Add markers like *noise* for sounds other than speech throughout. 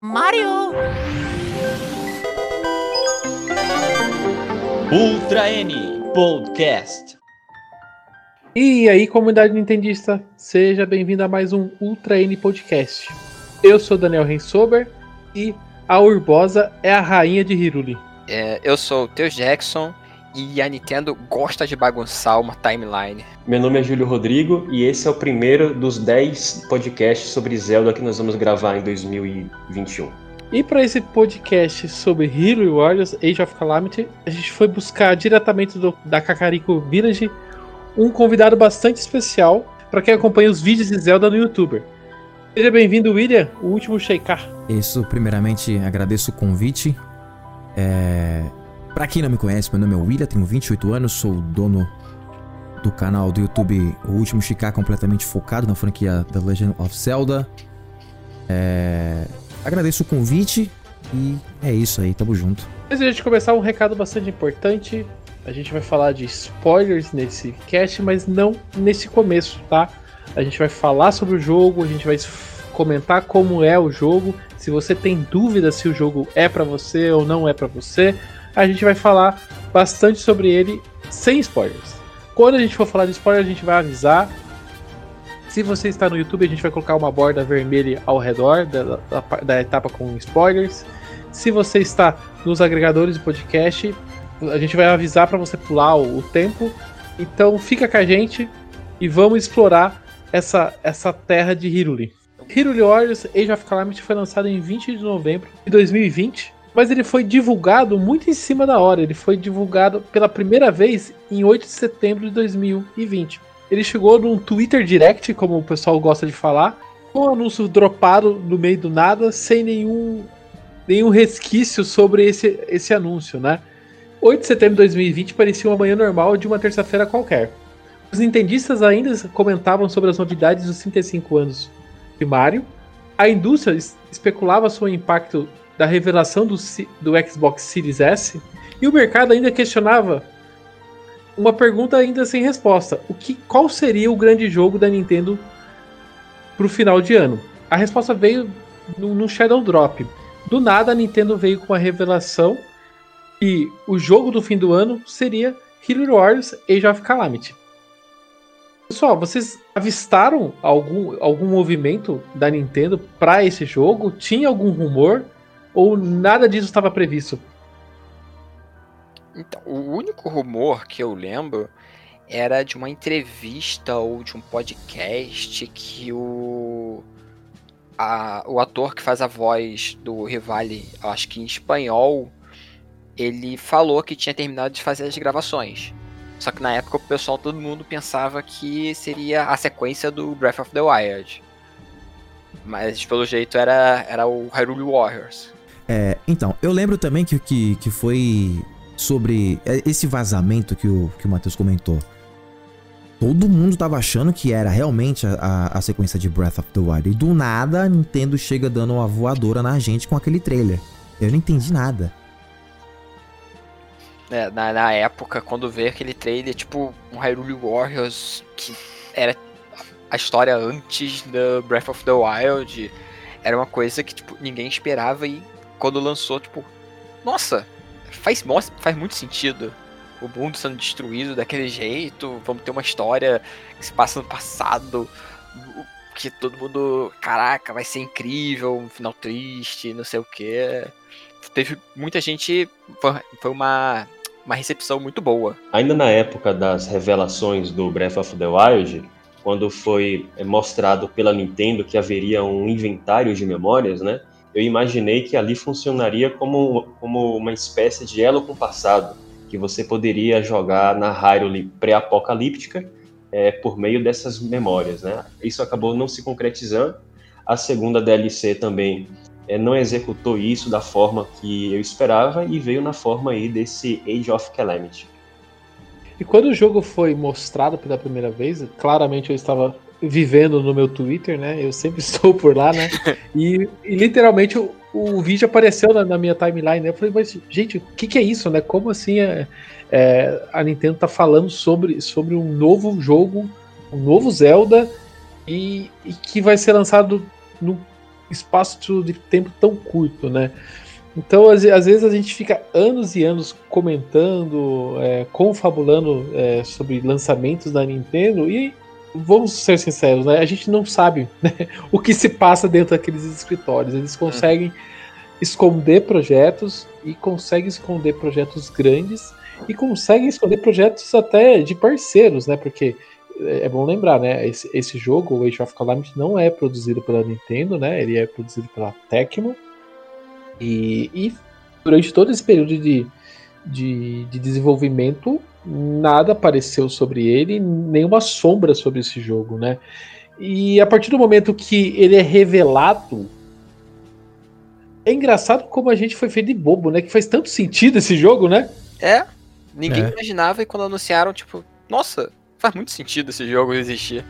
Mario! Ultra N Podcast. E aí, comunidade nintendista, seja bem-vindo a mais um Ultra N Podcast. Eu sou Daniel Rensober e a Urbosa é a rainha de Hiruli. É, eu sou o Teus Jackson e a Nintendo gosta de bagunçar uma timeline. Meu nome é Júlio Rodrigo e esse é o primeiro dos 10 podcasts sobre Zelda que nós vamos gravar em 2021. E para esse podcast sobre Hero Warriors Age of Calamity, a gente foi buscar diretamente do, da Kakariko Village um convidado bastante especial para quem acompanha os vídeos de Zelda no YouTube. Seja bem-vindo, William, o último Sheikah. Isso, primeiramente, agradeço o convite. É... Para quem não me conhece, meu nome é William, tenho 28 anos, sou dono do canal do YouTube O Último Chicar, completamente focado na franquia The Legend of Zelda. É... Agradeço o convite e é isso aí, tamo junto. Antes de a gente começar, um recado bastante importante. A gente vai falar de spoilers nesse cast, mas não nesse começo, tá? A gente vai falar sobre o jogo, a gente vai comentar como é o jogo. Se você tem dúvida se o jogo é para você ou não é para você, a gente vai falar bastante sobre ele sem spoilers. Quando a gente for falar de spoiler, a gente vai avisar. Se você está no YouTube, a gente vai colocar uma borda vermelha ao redor da, da, da etapa com spoilers. Se você está nos agregadores de podcast, a gente vai avisar para você pular o, o, tempo. Então fica com a gente e vamos explorar essa, essa terra de Hiruli. Hiruli Warriors Age of Calamity foi lançado em 20 de novembro de 2020, mas ele foi divulgado muito em cima da hora. Ele foi divulgado pela primeira vez em 8 de setembro de 2020. Ele chegou num Twitter Direct, como o pessoal gosta de falar, com um anúncio dropado no meio do nada, sem nenhum, nenhum resquício sobre esse, esse anúncio, né? 8 de setembro de 2020 parecia uma manhã normal de uma terça-feira qualquer. Os nintendistas ainda comentavam sobre as novidades dos 35 anos de Mario. A indústria especulava sobre o impacto da revelação do, do Xbox Series S. E o mercado ainda questionava uma pergunta ainda sem resposta: o que, qual seria o grande jogo da Nintendo para o final de ano? A resposta veio no, no, Shadow Drop. Do nada, a Nintendo veio com a revelação e o jogo do fim do ano seria Hero Wars Age of Calamity. Pessoal, vocês avistaram algum, algum movimento da Nintendo para esse jogo? Tinha algum rumor? Ou nada disso estava previsto? Então, o único rumor que eu lembro era de uma entrevista ou de um podcast que o a, o ator que faz a voz do Rivali, acho que em espanhol, ele falou que tinha terminado de fazer as gravações. Só que na época o pessoal, todo mundo pensava que seria a sequência do Breath of the Wild. Mas pelo jeito era, era o Hyrule Warriors. É, então, eu lembro também que, que, que foi sobre esse vazamento que o, que o Matheus comentou. Todo mundo tava achando que era realmente a, a, a, sequência de Breath of the Wild. E do nada a Nintendo chega dando uma voadora na gente com aquele trailer. Eu não entendi nada. É, na, na, época, quando veio aquele trailer, tipo, um Hyrule Warriors, que era a história antes do Breath of the Wild, era uma coisa que, tipo, ninguém esperava e quando lançou, tipo, nossa, faz, faz muito sentido. O mundo sendo destruído daquele jeito, vamos ter uma história que se passa no passado, que todo mundo, caraca, vai ser incrível, um final triste, não sei o que. Teve muita gente, foi, uma uma recepção muito boa. Ainda na época das revelações do Breath of the Wild, quando foi mostrado pela Nintendo que haveria um inventário de memórias, né? Eu imaginei que ali funcionaria como, como uma espécie de elo com o passado, que você poderia jogar na Hyrule pré-apocalíptica é, por meio dessas memórias, né? Isso acabou não se concretizando. A segunda DLC também é, não executou isso da forma que eu esperava e veio na forma aí desse Age of Calamity. E quando o jogo foi mostrado pela primeira vez, claramente eu estava vivendo no meu Twitter, né? Eu sempre *laughs* estou por lá, né? E, e literalmente o, o, vídeo apareceu na, na, minha timeline, né? Eu falei, mas gente, o que, que, é isso, né? Como assim é, é, a Nintendo tá falando sobre, sobre um novo jogo, um novo Zelda e, e que vai ser lançado no espaço de tempo tão curto, né? Então, às, às vezes a gente fica anos e anos comentando, é, confabulando é, sobre lançamentos da Nintendo e vamos ser sinceros, né? A gente não sabe né, *laughs* o que se passa dentro daqueles escritórios. Eles conseguem esconder projetos e conseguem esconder projetos grandes e conseguem esconder projetos até de parceiros, né? Porque é, é bom lembrar, né? Esse, esse jogo, o Age of Calamity, não é produzido pela Nintendo, né? Ele é produzido pela Tecmo. E, e durante todo esse período de, de, de, desenvolvimento, nada apareceu sobre ele, nenhuma sombra sobre esse jogo, né? E a partir do momento que ele é revelado, é engraçado como a gente foi feito de bobo, né? Que faz tanto sentido esse jogo, né? É, ninguém É. imaginava e quando anunciaram, tipo, nossa, faz muito sentido esse jogo existir.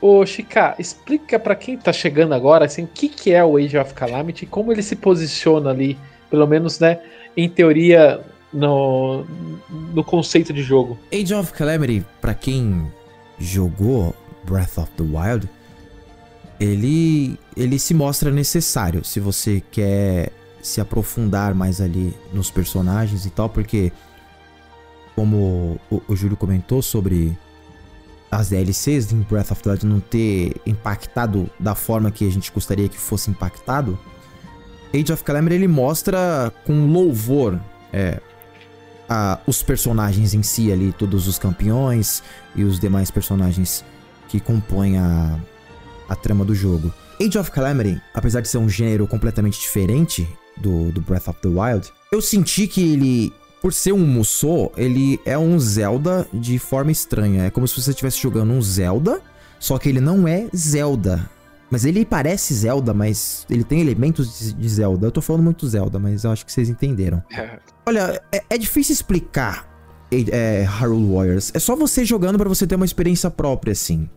Ô, Chica, explica pra quem tá chegando agora, assim, o que, que é o Age of Calamity e como ele se posiciona ali, pelo menos, né, em teoria, no, no conceito de jogo. Age of Calamity, pra quem jogou Breath of the Wild, ele ele se mostra necessário se você quer se aprofundar mais ali nos personagens e tal, porque como o, o Júlio comentou sobre as DLCs em Breath of the Wild não ter impactado da forma que a gente gostaria que fosse impactado, Age of Calamity ele mostra com louvor é, a- os personagens em si ali, todos os campeões e os demais personagens que compõem a, a trama do jogo. Age of Calamity, apesar de ser um gênero completamente diferente do, do Breath of the Wild, eu senti que ele, por ser um Musou, ele é um Zelda de forma estranha. É como se você estivesse jogando um Zelda, só que ele não é Zelda. Mas ele parece Zelda, mas ele tem elementos de- Zelda. Eu tô falando muito Zelda, mas eu acho que vocês entenderam. Olha, é, é difícil explicar é, Hyrule Warriors. É só você jogando pra você ter uma experiência própria, assim.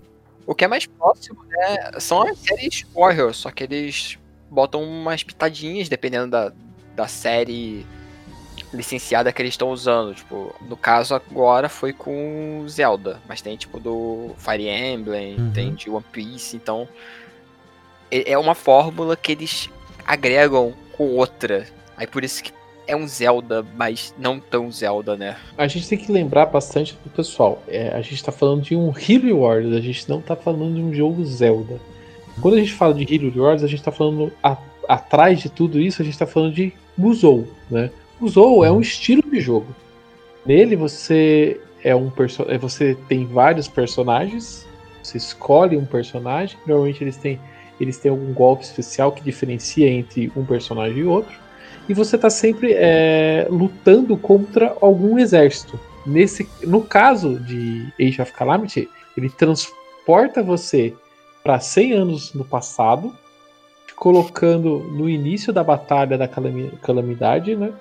O que é mais próximo, né, são as séries Warriors, só que eles botam umas pitadinhas dependendo da, da série licenciada que eles estão usando. Tipo, no caso agora foi com Zelda, mas tem tipo do Fire Emblem, Uhum. tem de One Piece, então é é uma fórmula que eles agregam com outra. Aí por isso que é um Zelda, mas não tão Zelda, né? A gente tem que lembrar bastante do pessoal. É, a gente tá falando de um Hero Wars, a gente não tá falando de um jogo Zelda. Quando a gente fala de Hero Wars, a gente tá falando a- atrás de tudo isso, a gente tá falando de Musou, né? Musou é um estilo de jogo. Nele você é um é, você tem vários personagens, você escolhe um personagem, normalmente eles têm eles têm algum golpe especial que diferencia entre um personagem e outro e você tá sempre é, lutando contra algum exército. Nesse, no caso de Age of Calamity, ele transporta você para 100 anos no passado, te colocando no início da batalha da calami- calamidade, né?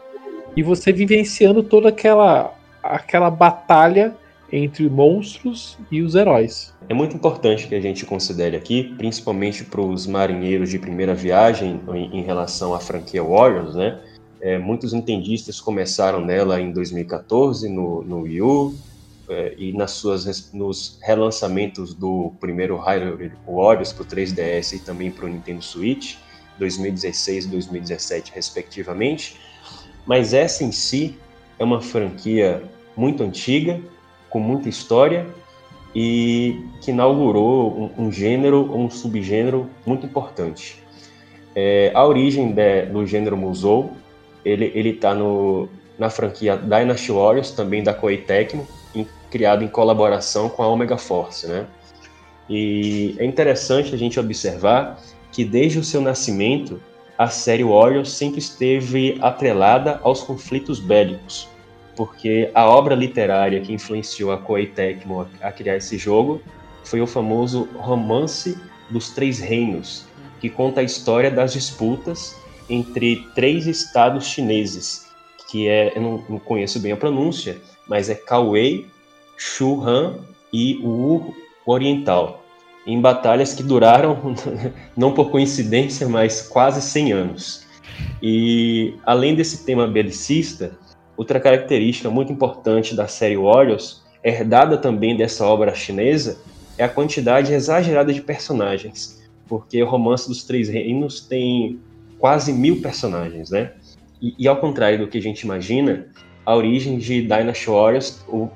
E você vivenciando toda aquela aquela batalha entre monstros e os heróis. É muito importante que a gente considere aqui, principalmente para os marinheiros de primeira viagem em, relação à franquia Warriors, né? É, muitos entendistas começaram nela em 2014 no, no Wii U é, e nas suas, nos relançamentos do primeiro Hyrule Warriors para o 3DS e também para o Nintendo Switch, 2016 e 2017 respectivamente. Mas essa em si é uma franquia muito antiga, com muita história e que inaugurou um, um gênero, um subgênero muito importante. É, a origem de- do gênero Musou, ele ele está na franquia Dynasty Warriors, também da Koei Tecmo, em- criado em colaboração com a Omega Force, né? E é interessante a gente observar que desde o seu nascimento, a série Warriors sempre esteve atrelada aos conflitos bélicos, porque a obra literária que influenciou a Koei Tecmo a criar esse jogo foi o famoso Romance dos Três Reinos, que conta a história das disputas entre três estados chineses, que é, eu não, não conheço bem a pronúncia, mas é Kauei, Shuhan e Wu Oriental, em batalhas que duraram, *laughs* não por coincidência, mas quase 100 anos. E além desse tema belicista, outra característica muito importante da série Warriors, herdada também dessa obra chinesa, é a quantidade exagerada de personagens. porque o Romance dos Três Reinos tem quase mil personagens, né? E, e, ao contrário do que a gente imagina, a origem de Dynasty Warriors o,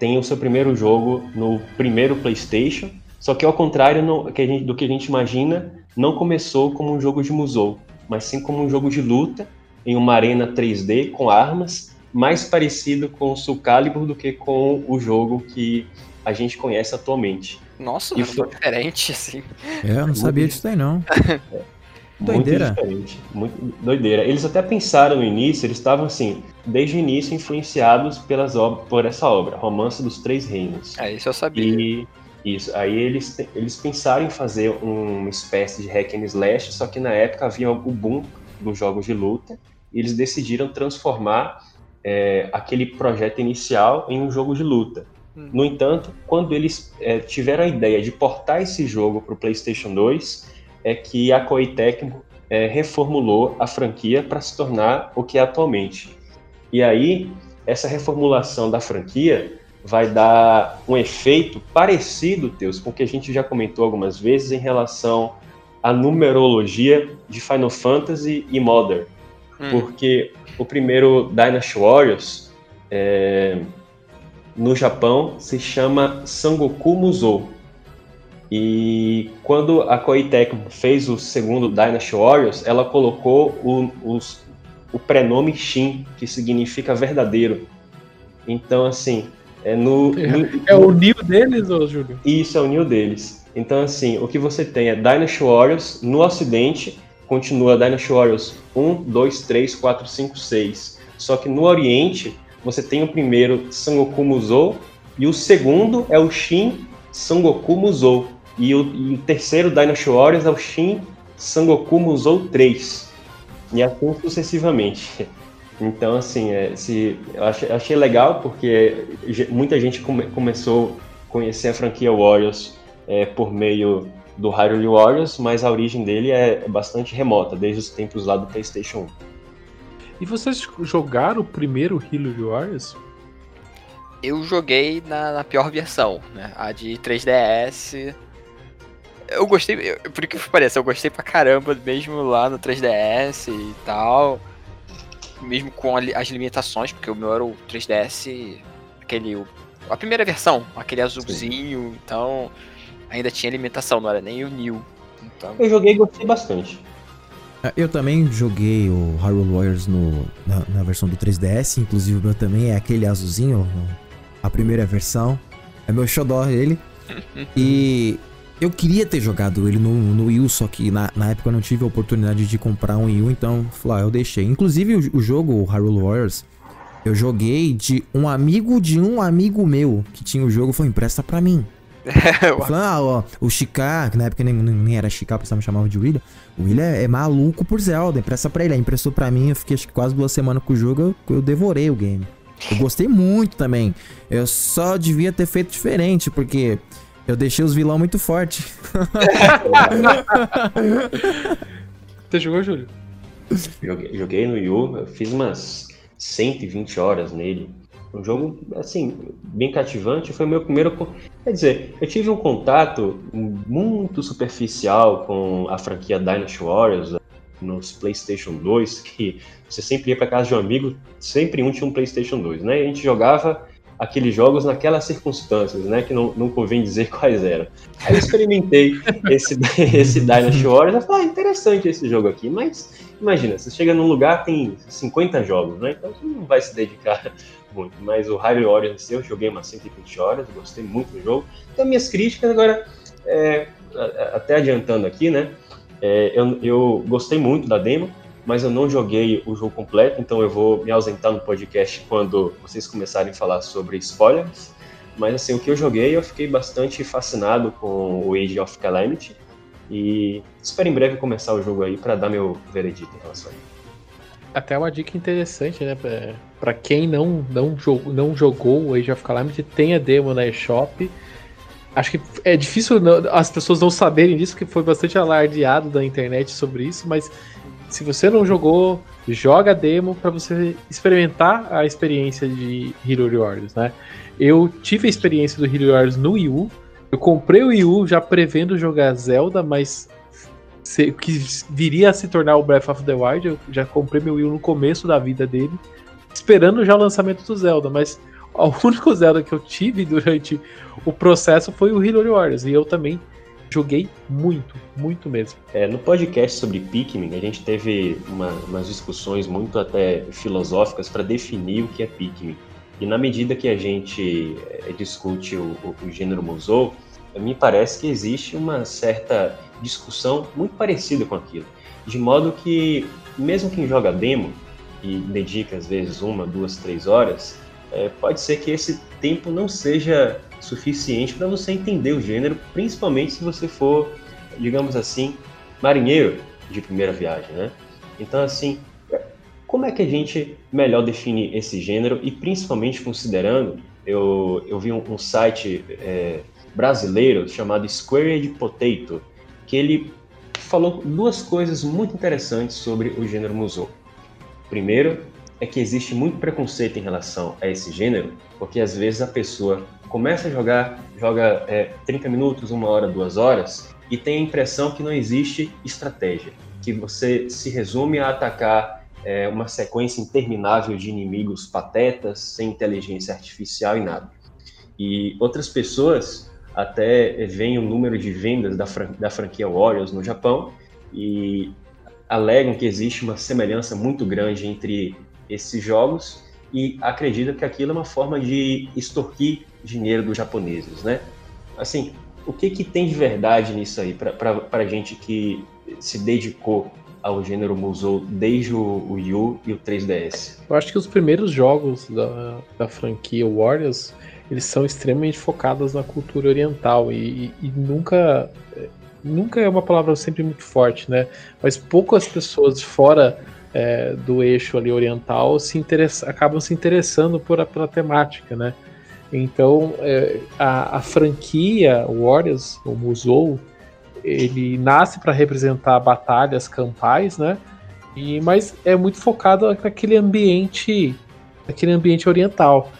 tem o seu primeiro jogo no primeiro PlayStation, só que ao contrário que gente, do que a gente imagina, não começou como um jogo de Musou, mas sim como um jogo de luta em uma arena 3D com armas, mais parecido com o Soul Calibur do que com o jogo que a gente conhece atualmente. Nossa, e foi diferente, assim. É, eu não sabia disso aí, não. *laughs* É, doideira. Muito diferente, muito doideira. Eles até pensaram no início, eles estavam assim, desde o início influenciados pelas obras, por essa obra, Romance dos Três Reinos. É, isso eu sabia. E isso, aí eles, eles pensaram em fazer uma espécie de hack and slash, só que na época havia o boom dos jogos de luta, e eles decidiram transformar é, aquele projeto inicial em um jogo de luta. Hum. No entanto, quando eles é, tiveram a ideia de portar esse jogo para o PlayStation 2, é que a Koei Tecmo é, reformulou a franquia para se tornar o que é atualmente. E aí, essa reformulação da franquia vai dar um efeito parecido, Teus, com o que a gente já comentou algumas vezes em relação à numerologia de Final Fantasy e Modern. Hum. Porque o primeiro Dynasty Warriors é, no Japão se chama Sangoku Musou. E quando a Koei Tecmo fez o segundo Dynasty Warriors, ela colocou o, os, o prenome Shin, que significa verdadeiro. Então, assim, é no. no é o Neo deles, ô Júlio? Isso, é o Neo deles. Então, assim, o que você tem é Dynasty Warriors no Ocidente, continua Dynasty Warriors 1, 2, 3, 4, 5, 6. Só que no Oriente, você tem o primeiro Sangoku Musou e o segundo é o Shin Sangoku Musou. E o, e o terceiro Dynasty Warriors é o Shin Sangoku Musou 3. E assim sucessivamente. *laughs* Então, assim, é, se, eu achei, achei, legal porque muita gente come, começou a conhecer a franquia Warriors é, por meio do Hyrule Warriors, mas a origem dele é bastante remota, desde os tempos lá do PlayStation 1. E vocês jogaram o primeiro Hyrule Warriors? Eu joguei na, na pior versão, né? A de 3DS. Eu gostei, eu, por que pareça, eu gostei pra caramba, mesmo lá no 3DS e tal mesmo com as limitações, porque o meu era o 3DS, aquele. A primeira versão, aquele azulzinho, Sim. então ainda tinha limitação, não era nem o New. Então... Eu joguei e gostei bastante. É, eu também joguei o Hyrule Warriors no, na, na, versão do 3DS, inclusive o meu também é aquele azulzinho, a primeira versão. É meu xodó ele. *laughs* e eu queria ter jogado ele no, no Wii U, só que na, na época eu não tive a oportunidade de comprar um Wii U, então falei, ah, eu deixei. Inclusive o, o jogo, o Hyrule Warriors, eu joguei de um amigo de um amigo meu que tinha o jogo, foi empresta pra mim. Eu falei, ah, ó, o Chica, que na época nem, nem era Chica, o pessoal me chamava de William. O William é, é, maluco por Zelda, empresta pra ele. Aí emprestou pra mim, eu fiquei acho que quase duas semanas com o jogo, eu, eu devorei o game. Eu gostei muito também. Eu só devia ter feito diferente, porque eu deixei os vilão muito forte. *laughs* Você jogou, Júlio? Joguei, joguei no Yu, eu fiz umas 120 horas nele. Um jogo, assim, bem cativante. Foi meu primeiro. Quer dizer, eu tive um contato muito superficial com a franquia Dynasty Warriors nos PlayStation 2, *laughs* que você sempre ia para casa de um amigo, sempre um tinha um PlayStation 2, né? E a gente jogava aqueles jogos naquelas circunstâncias, né? Que não, não convém dizer *laughs* quais eram. Aí eu experimentei *laughs* esse, esse Dynasty Warriors e falei, ah, interessante esse jogo aqui, mas imagina, você chega num lugar tem 50 jogos, né? Então você não vai se dedicar muito. Mas o Hyrule Warriors eu joguei umas 120 horas, gostei muito do jogo. Então minhas críticas agora, é, até adiantando aqui, né? É, eu, eu gostei muito da demo, mas eu não joguei o jogo completo, então eu vou me ausentar no podcast quando vocês começarem a falar sobre spoilers. Mas assim, o que eu joguei, eu fiquei bastante fascinado com o Age of Calamity e espero em breve começar o jogo aí para dar meu veredito em relação a ele. Até uma dica interessante, né? Para quem não, não, jogou, não jogou o Age of Calamity, tem a demo na eShop. Acho que é difícil as pessoas não saberem disso, porque foi bastante alardeado da internet sobre isso, mas se você não jogou, joga a demo para você experimentar a experiência de Hero Warriors, né? Eu tive a experiência do Hero Warriors no Wii U, Eu comprei o Wii U já prevendo jogar Zelda, mas se, que viria a se tornar o Breath of the Wild. Eu já comprei meu Wii no começo da vida dele, esperando já o lançamento do Zelda, mas o *laughs* único Zelda que eu tive durante o processo foi o Hero Warriors, e eu também joguei muito, muito mesmo. É, no podcast sobre Pikmin, a gente teve uma, umas discussões muito até filosóficas para definir o que é Pikmin. E na medida que a gente é, discute o, o, o gênero Musou, me parece que existe uma certa discussão muito parecida com aquilo. De modo que, mesmo quem joga demo e dedica às vezes uma, duas, três horas, é, pode ser que esse tempo não seja suficiente para você entender o gênero, principalmente se você for, digamos assim, marinheiro de primeira viagem, né? Então, assim, como é que a gente melhor define esse gênero e principalmente considerando, eu, eu vi um, um site é, brasileiro chamado Squared Potato, que ele falou duas coisas muito interessantes sobre o gênero Musou. Primeiro, é que existe muito preconceito em relação a esse gênero, porque às vezes a pessoa começa a jogar, joga é, 30 minutos, uma hora, duas horas, e tem a impressão que não existe estratégia, que você se resume a atacar é, uma sequência interminável de inimigos patetas, sem inteligência artificial e nada. E outras pessoas até veem o número de vendas da, fran da franquia Warriors no Japão e alegam que existe uma semelhança muito grande entre esses jogos e acredita que aquilo é uma forma de extorquir dinheiro dos japoneses, né? Assim, o que, que tem de verdade nisso aí para a gente que se dedicou ao gênero Musou desde o, o Yu e o 3DS? Eu acho que os primeiros jogos da, da franquia Warriors eles são extremamente focados na cultura oriental e, e, e nunca nunca é uma palavra sempre muito forte, né? Mas poucas pessoas fora é, do eixo ali oriental se acabam se interessando por, pela temática, né? Então é, a, a, franquia Warriors, o Musou, ele nasce para representar batalhas campais, né? E, mas é muito focado naquele ambiente, naquele ambiente oriental,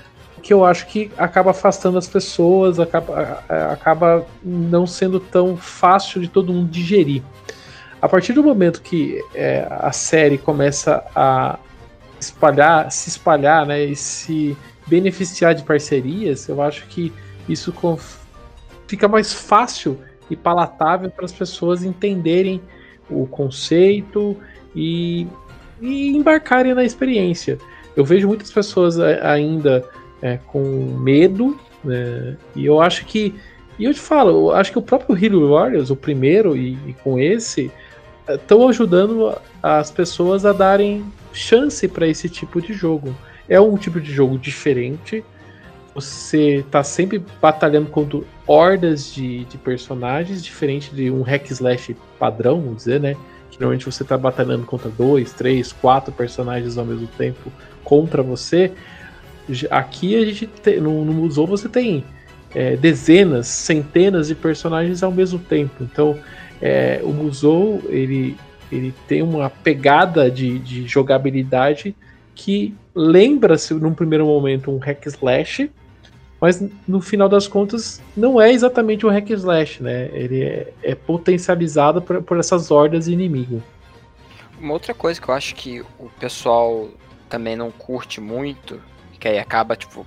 que eu acho que acaba afastando as pessoas, acaba, acaba não sendo tão fácil de todo mundo digerir. A partir do momento que é, a série começa a espalhar, se espalhar, né, e se beneficiar de parcerias, eu acho que isso fica mais fácil e palatável para as pessoas entenderem o conceito e, e embarcarem na experiência. Eu vejo muitas pessoas ainda é, com medo, né, e eu acho que, e eu te falo, eu acho que o próprio Hero Warriors, o primeiro, e, e com esse, estão ajudando as pessoas a darem chance para esse tipo de jogo. É um tipo de jogo diferente. Você está sempre batalhando contra hordas de, de personagens, diferente de um hack slash padrão, vamos dizer, né? Que normalmente você está batalhando contra dois, três, quatro personagens ao mesmo tempo contra você. Aqui a gente no, no Musou você tem é, dezenas, centenas de personagens ao mesmo tempo. Então é, o Musou ele, ele tem uma pegada de, de jogabilidade que lembra-se num primeiro momento um hack slash, mas no final das contas não é exatamente um hack slash, né? Ele é, é potencializado por, por essas hordas de inimigo. Uma outra coisa que eu acho que o pessoal também não curte muito, que aí acaba tipo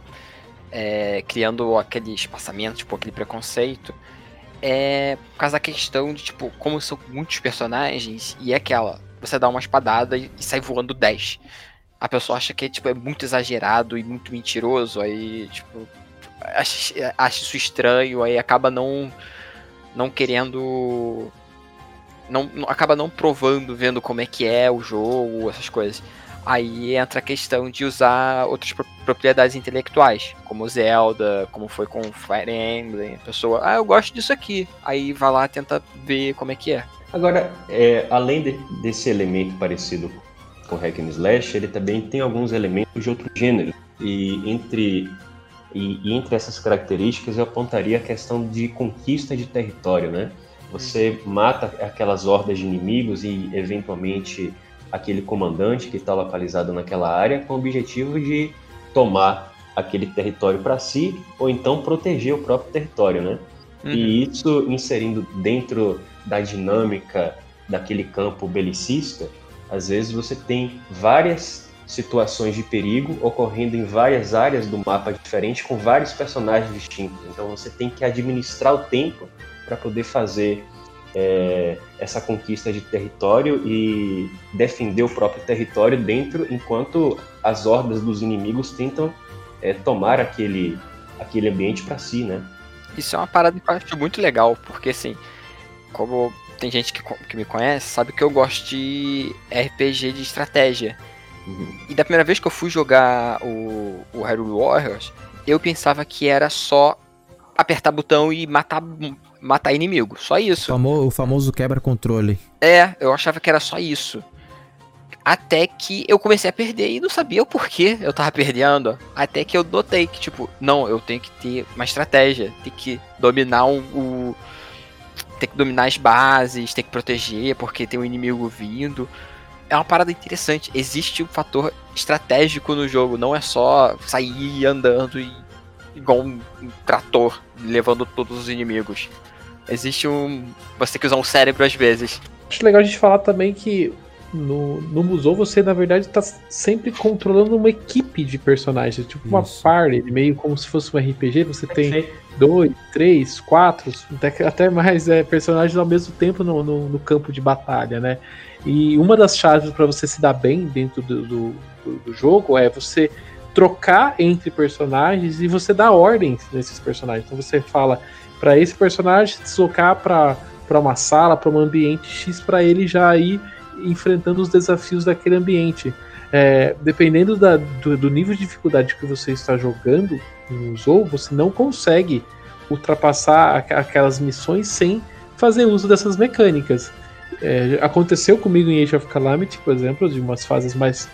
é, criando aquele espaçamento, tipo aquele preconceito, é por causa da questão de, tipo, como são muitos personagens, e é aquela, você dá uma espadada e, sai voando 10. A pessoa acha que tipo, é muito exagerado e muito mentiroso, aí, tipo, acha, acha isso estranho, aí acaba não, não querendo. Não, acaba não provando, vendo como é que é o jogo, essas coisas. Aí entra a questão de usar outras propriedades intelectuais, como Zelda, como foi com Fire Emblem. A pessoa, ah, eu gosto disso aqui. Aí vai lá tenta ver como é que é. Agora, é, além de, desse elemento parecido com Hack and Slash, ele também tem alguns elementos de outro gênero. E entre, e, e entre essas características eu apontaria a questão de conquista de território, né? Você mata aquelas hordas de inimigos e eventualmente aquele comandante que está localizado naquela área com o objetivo de tomar aquele território para si ou então proteger o próprio território, né? Uhum. E isso inserindo dentro da dinâmica daquele campo belicista, às vezes você tem várias situações de perigo ocorrendo em várias áreas do mapa diferente com vários personagens distintos. Então você tem que administrar o tempo para poder fazer é, essa conquista de território e defender o próprio território dentro, enquanto as hordas dos inimigos tentam é, tomar aquele, aquele ambiente para si, né? Isso é uma parada que eu acho muito legal, porque assim, como tem gente que, que me conhece, sabe que eu gosto de RPG de estratégia. Uhum. E da primeira vez que eu fui jogar o, o Hyrule Warriors, eu pensava que era só apertar botão e matar, matar inimigo. Só O isso. o famoso quebra-controle. É, eu achava que era só isso. Até que eu comecei a perder e não sabia o porquê eu tava perdendo. Até que eu notei que, tipo, não, eu tenho que ter uma estratégia. Tem que dominar um, o. Tem que dominar as bases, tem que proteger, porque tem um inimigo vindo. É uma parada interessante. Existe um fator estratégico no jogo, não é só sair andando e, igual um, um trator, levando todos os inimigos. Existe um. Você tem que usar um cérebro às vezes. Acho legal a gente falar também que no, no Musou você, na verdade, tá sempre controlando uma equipe de personagens, tipo uma Isso. party, meio como se fosse um RPG, você tem dois, três, quatro, até, até mais é, personagens ao mesmo tempo no, no, no campo de batalha, né? E uma das chaves para você se dar bem dentro do, do, do- do jogo é você trocar entre personagens e você dar ordens nesses personagens. Então você fala para esse personagem se deslocar para uma sala, para um ambiente X, para ele já ir enfrentando os desafios daquele ambiente. É, dependendo da- do, do nível de dificuldade que você está jogando no Zou, você não consegue ultrapassar aqu- aquelas missões sem fazer uso dessas mecânicas. É, aconteceu comigo em Age of Calamity, por exemplo, de umas fases mais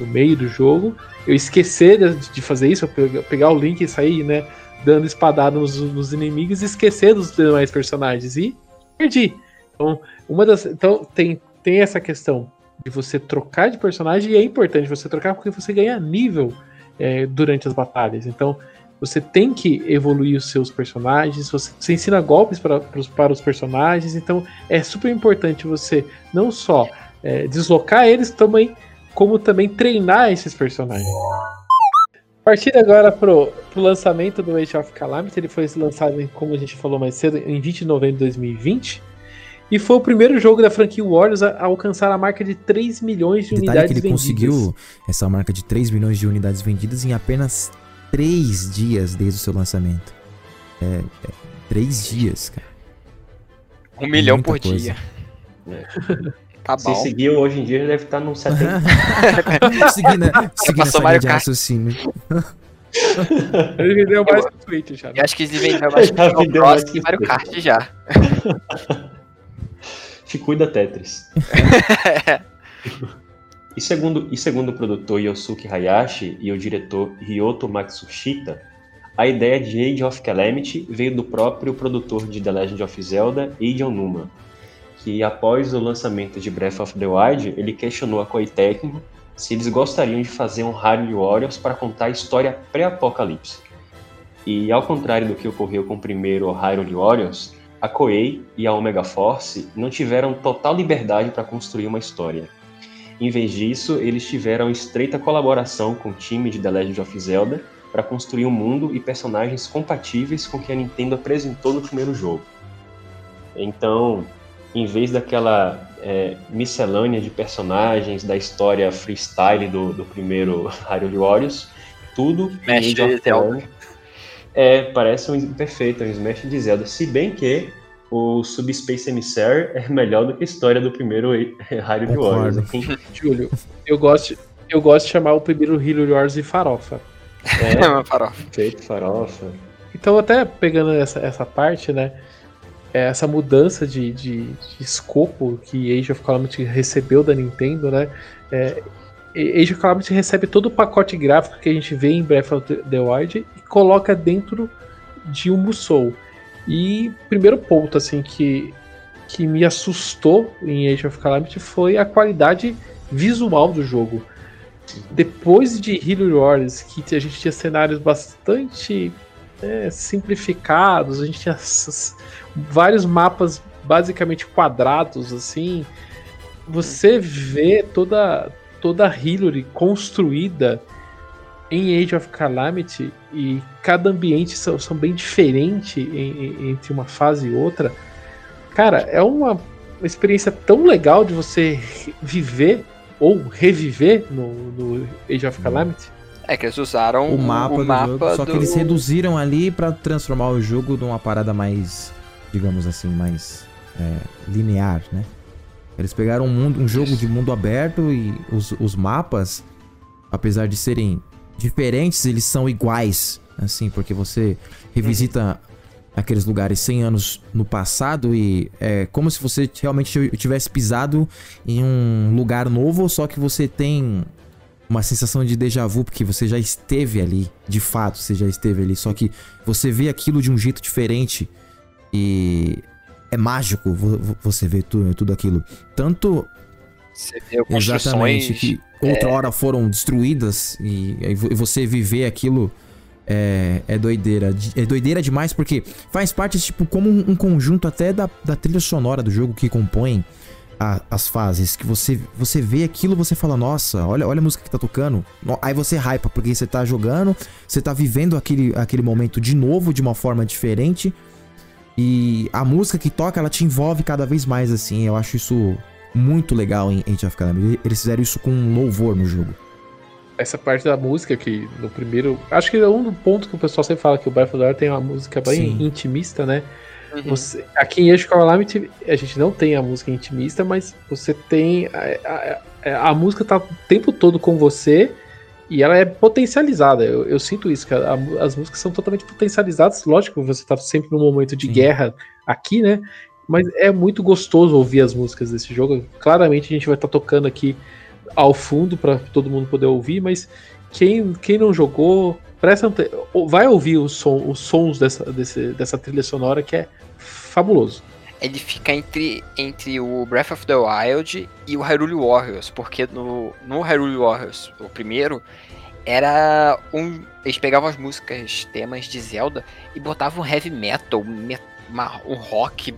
no meio do jogo, eu esquecer de, de fazer isso, eu pegar o link e sair, né, dando espadada nos, nos inimigos e esquecer dos demais personagens e perdi. Então, uma das, então tem, tem essa questão de você trocar de personagem e é importante você trocar porque você ganha nível é, durante as batalhas. Então, você tem que evoluir os seus personagens, você, você ensina golpes para, pros- para os personagens, então é super importante você não só é, deslocar eles também, como também treinar esses personagens. Partindo agora pro, pro lançamento do Age of Calamity, ele foi lançado, em, como a gente falou mais cedo, em 20 de novembro de 2020. E foi o primeiro jogo da franquia Warriors a, alcançar a marca de 3 milhões de Detalhe unidades que ele vendidas. conseguiu essa marca de 3 milhões de unidades vendidas em apenas 3 dias desde o seu lançamento. É, 3 dias, cara. Um milhão muita por coisa. dia. É. *laughs* Tá Se seguiu hoje em dia, ele deve estar num 70. *laughs* seguindo seguindo passou essa Mario linha de Kart. raciocínio. Ele vendeu mais que o Switch já. né? Eu acho que eles vendeu mais Já que o Cross que Mario Kart já. *laughs* Te cuida, Tetris. *laughs* E segundo, e segundo o produtor Yosuke Hayashi e o diretor Ryoto Matsushita, a ideia de Age of Calamity veio do próprio produtor de The Legend of Zelda, Eiji Onuma, que após o lançamento de Breath of the Wild, ele questionou a Koei Tecmo se eles gostariam de fazer um Hyrule Warriors para contar a história pré-apocalipse. E ao contrário do que ocorreu com o primeiro Hyrule Warriors, a Koei e a Omega Force não tiveram total liberdade para construir uma história. Em vez disso, eles tiveram estreita colaboração com o time de The Legend of Zelda para construir um mundo e personagens compatíveis com o que a Nintendo apresentou no primeiro jogo. Então, em vez daquela é, miscelânea de personagens da história freestyle do, do primeiro *laughs* Hyrule Warriors, tudo of de Zelda. É, parece um perfeito, um Smash de Zelda. Se bem que o Subspace Emissary *laughs* é melhor do que a história do primeiro Hyrule Warriors. Hein? *laughs* Júlio, eu gosto, eu gosto de chamar o primeiro Hero Wars de farofa. É, Uma farofa. feito farofa. Então, até pegando essa, essa parte, né? É, Essa mudança de, de, de escopo que Age of Calamity recebeu da Nintendo, né? É, Age of Calamity recebe todo o pacote gráfico que a gente vê em Breath of the Wild e coloca dentro de um Musou. E o primeiro ponto, assim, que, que me assustou em Age of Calamity foi a qualidade visual do jogo. Depois de Hero Wars, que a gente tinha cenários bastante é, simplificados, a gente tinha vários mapas basicamente quadrados, assim. Você vê toda, toda a Hillary construída em Age of Calamity e cada ambiente são, são bem diferentes entre uma fase e outra. Cara, é uma, experiência tão legal de você viver ou reviver no, no Age of Calamity. É que eles usaram o mapa, do jogo, só que eles reduziram ali pra transformar o jogo numa parada mais, digamos assim, mais é, linear, né? Eles pegaram um, mundo, um jogo de mundo aberto e os, os mapas, apesar de serem diferentes, eles são iguais, assim, porque você revisita aqueles lugares 100 anos no passado e é como se você realmente tivesse pisado em um lugar novo, só que você tem uma sensação de déjà vu, porque você já esteve ali, de fato, você já esteve ali, só que você vê aquilo de um jeito diferente e é mágico vo- vo- você ver tudo, tudo aquilo. Tanto Você vê exatamente que outra hora foram destruídas e, e vo- você viver aquilo é, é doideira. De- É doideira demais porque faz parte, tipo, como um, um conjunto até da, da trilha sonora do jogo que compõe a- as fases. Que você, você vê aquilo você fala, nossa, olha, olha a música que tá tocando. Aí você hypa, porque você tá jogando, você tá vivendo aquele, aquele momento de novo, de uma forma diferente. E a música que toca, ela te envolve cada vez mais, assim. Eu acho isso muito legal em Age of Calamity. Eles fizeram isso com um louvor no jogo. Essa parte da música que no primeiro. Acho que é um ponto que o pessoal sempre fala que o Breath of the Wild tem uma música bem Sim. intimista, né? Uhum. Você, aqui em Age Calamity a gente não tem a música intimista, mas você tem. A, a- a música tá o tempo todo com você e ela é potencializada. Eu, eu sinto isso, que a- as músicas são totalmente potencializadas. Lógico, você tá sempre num momento de Sim. guerra aqui, né? Mas é muito gostoso ouvir as músicas desse jogo. Claramente a gente vai estar tocando aqui ao fundo para todo mundo poder ouvir, mas quem, quem não jogou, presta vai ouvir o som, os sons dessa, desse- dessa trilha sonora que é fabuloso. Ele fica entre, entre o Breath of the Wild e o Hyrule Warriors, porque no, no Hyrule Warriors, o primeiro, era um. Eles pegavam as músicas, temas de Zelda e botavam heavy metal, um me- uma- um rock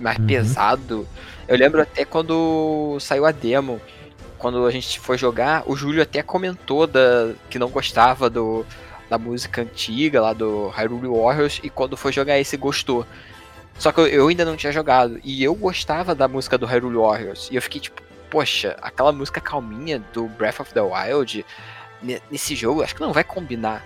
mais Uhum. pesado. Eu lembro até quando saiu a demo, quando a gente foi jogar, o Júlio até comentou da, que não gostava do, da música antiga lá do Hyrule Warriors e quando foi jogar esse gostou. Só que eu, eu ainda não tinha jogado e eu gostava da música do Hyrule Warriors e eu fiquei tipo, poxa, aquela música calminha do Breath of the Wild ne- nesse jogo, acho que não vai combinar.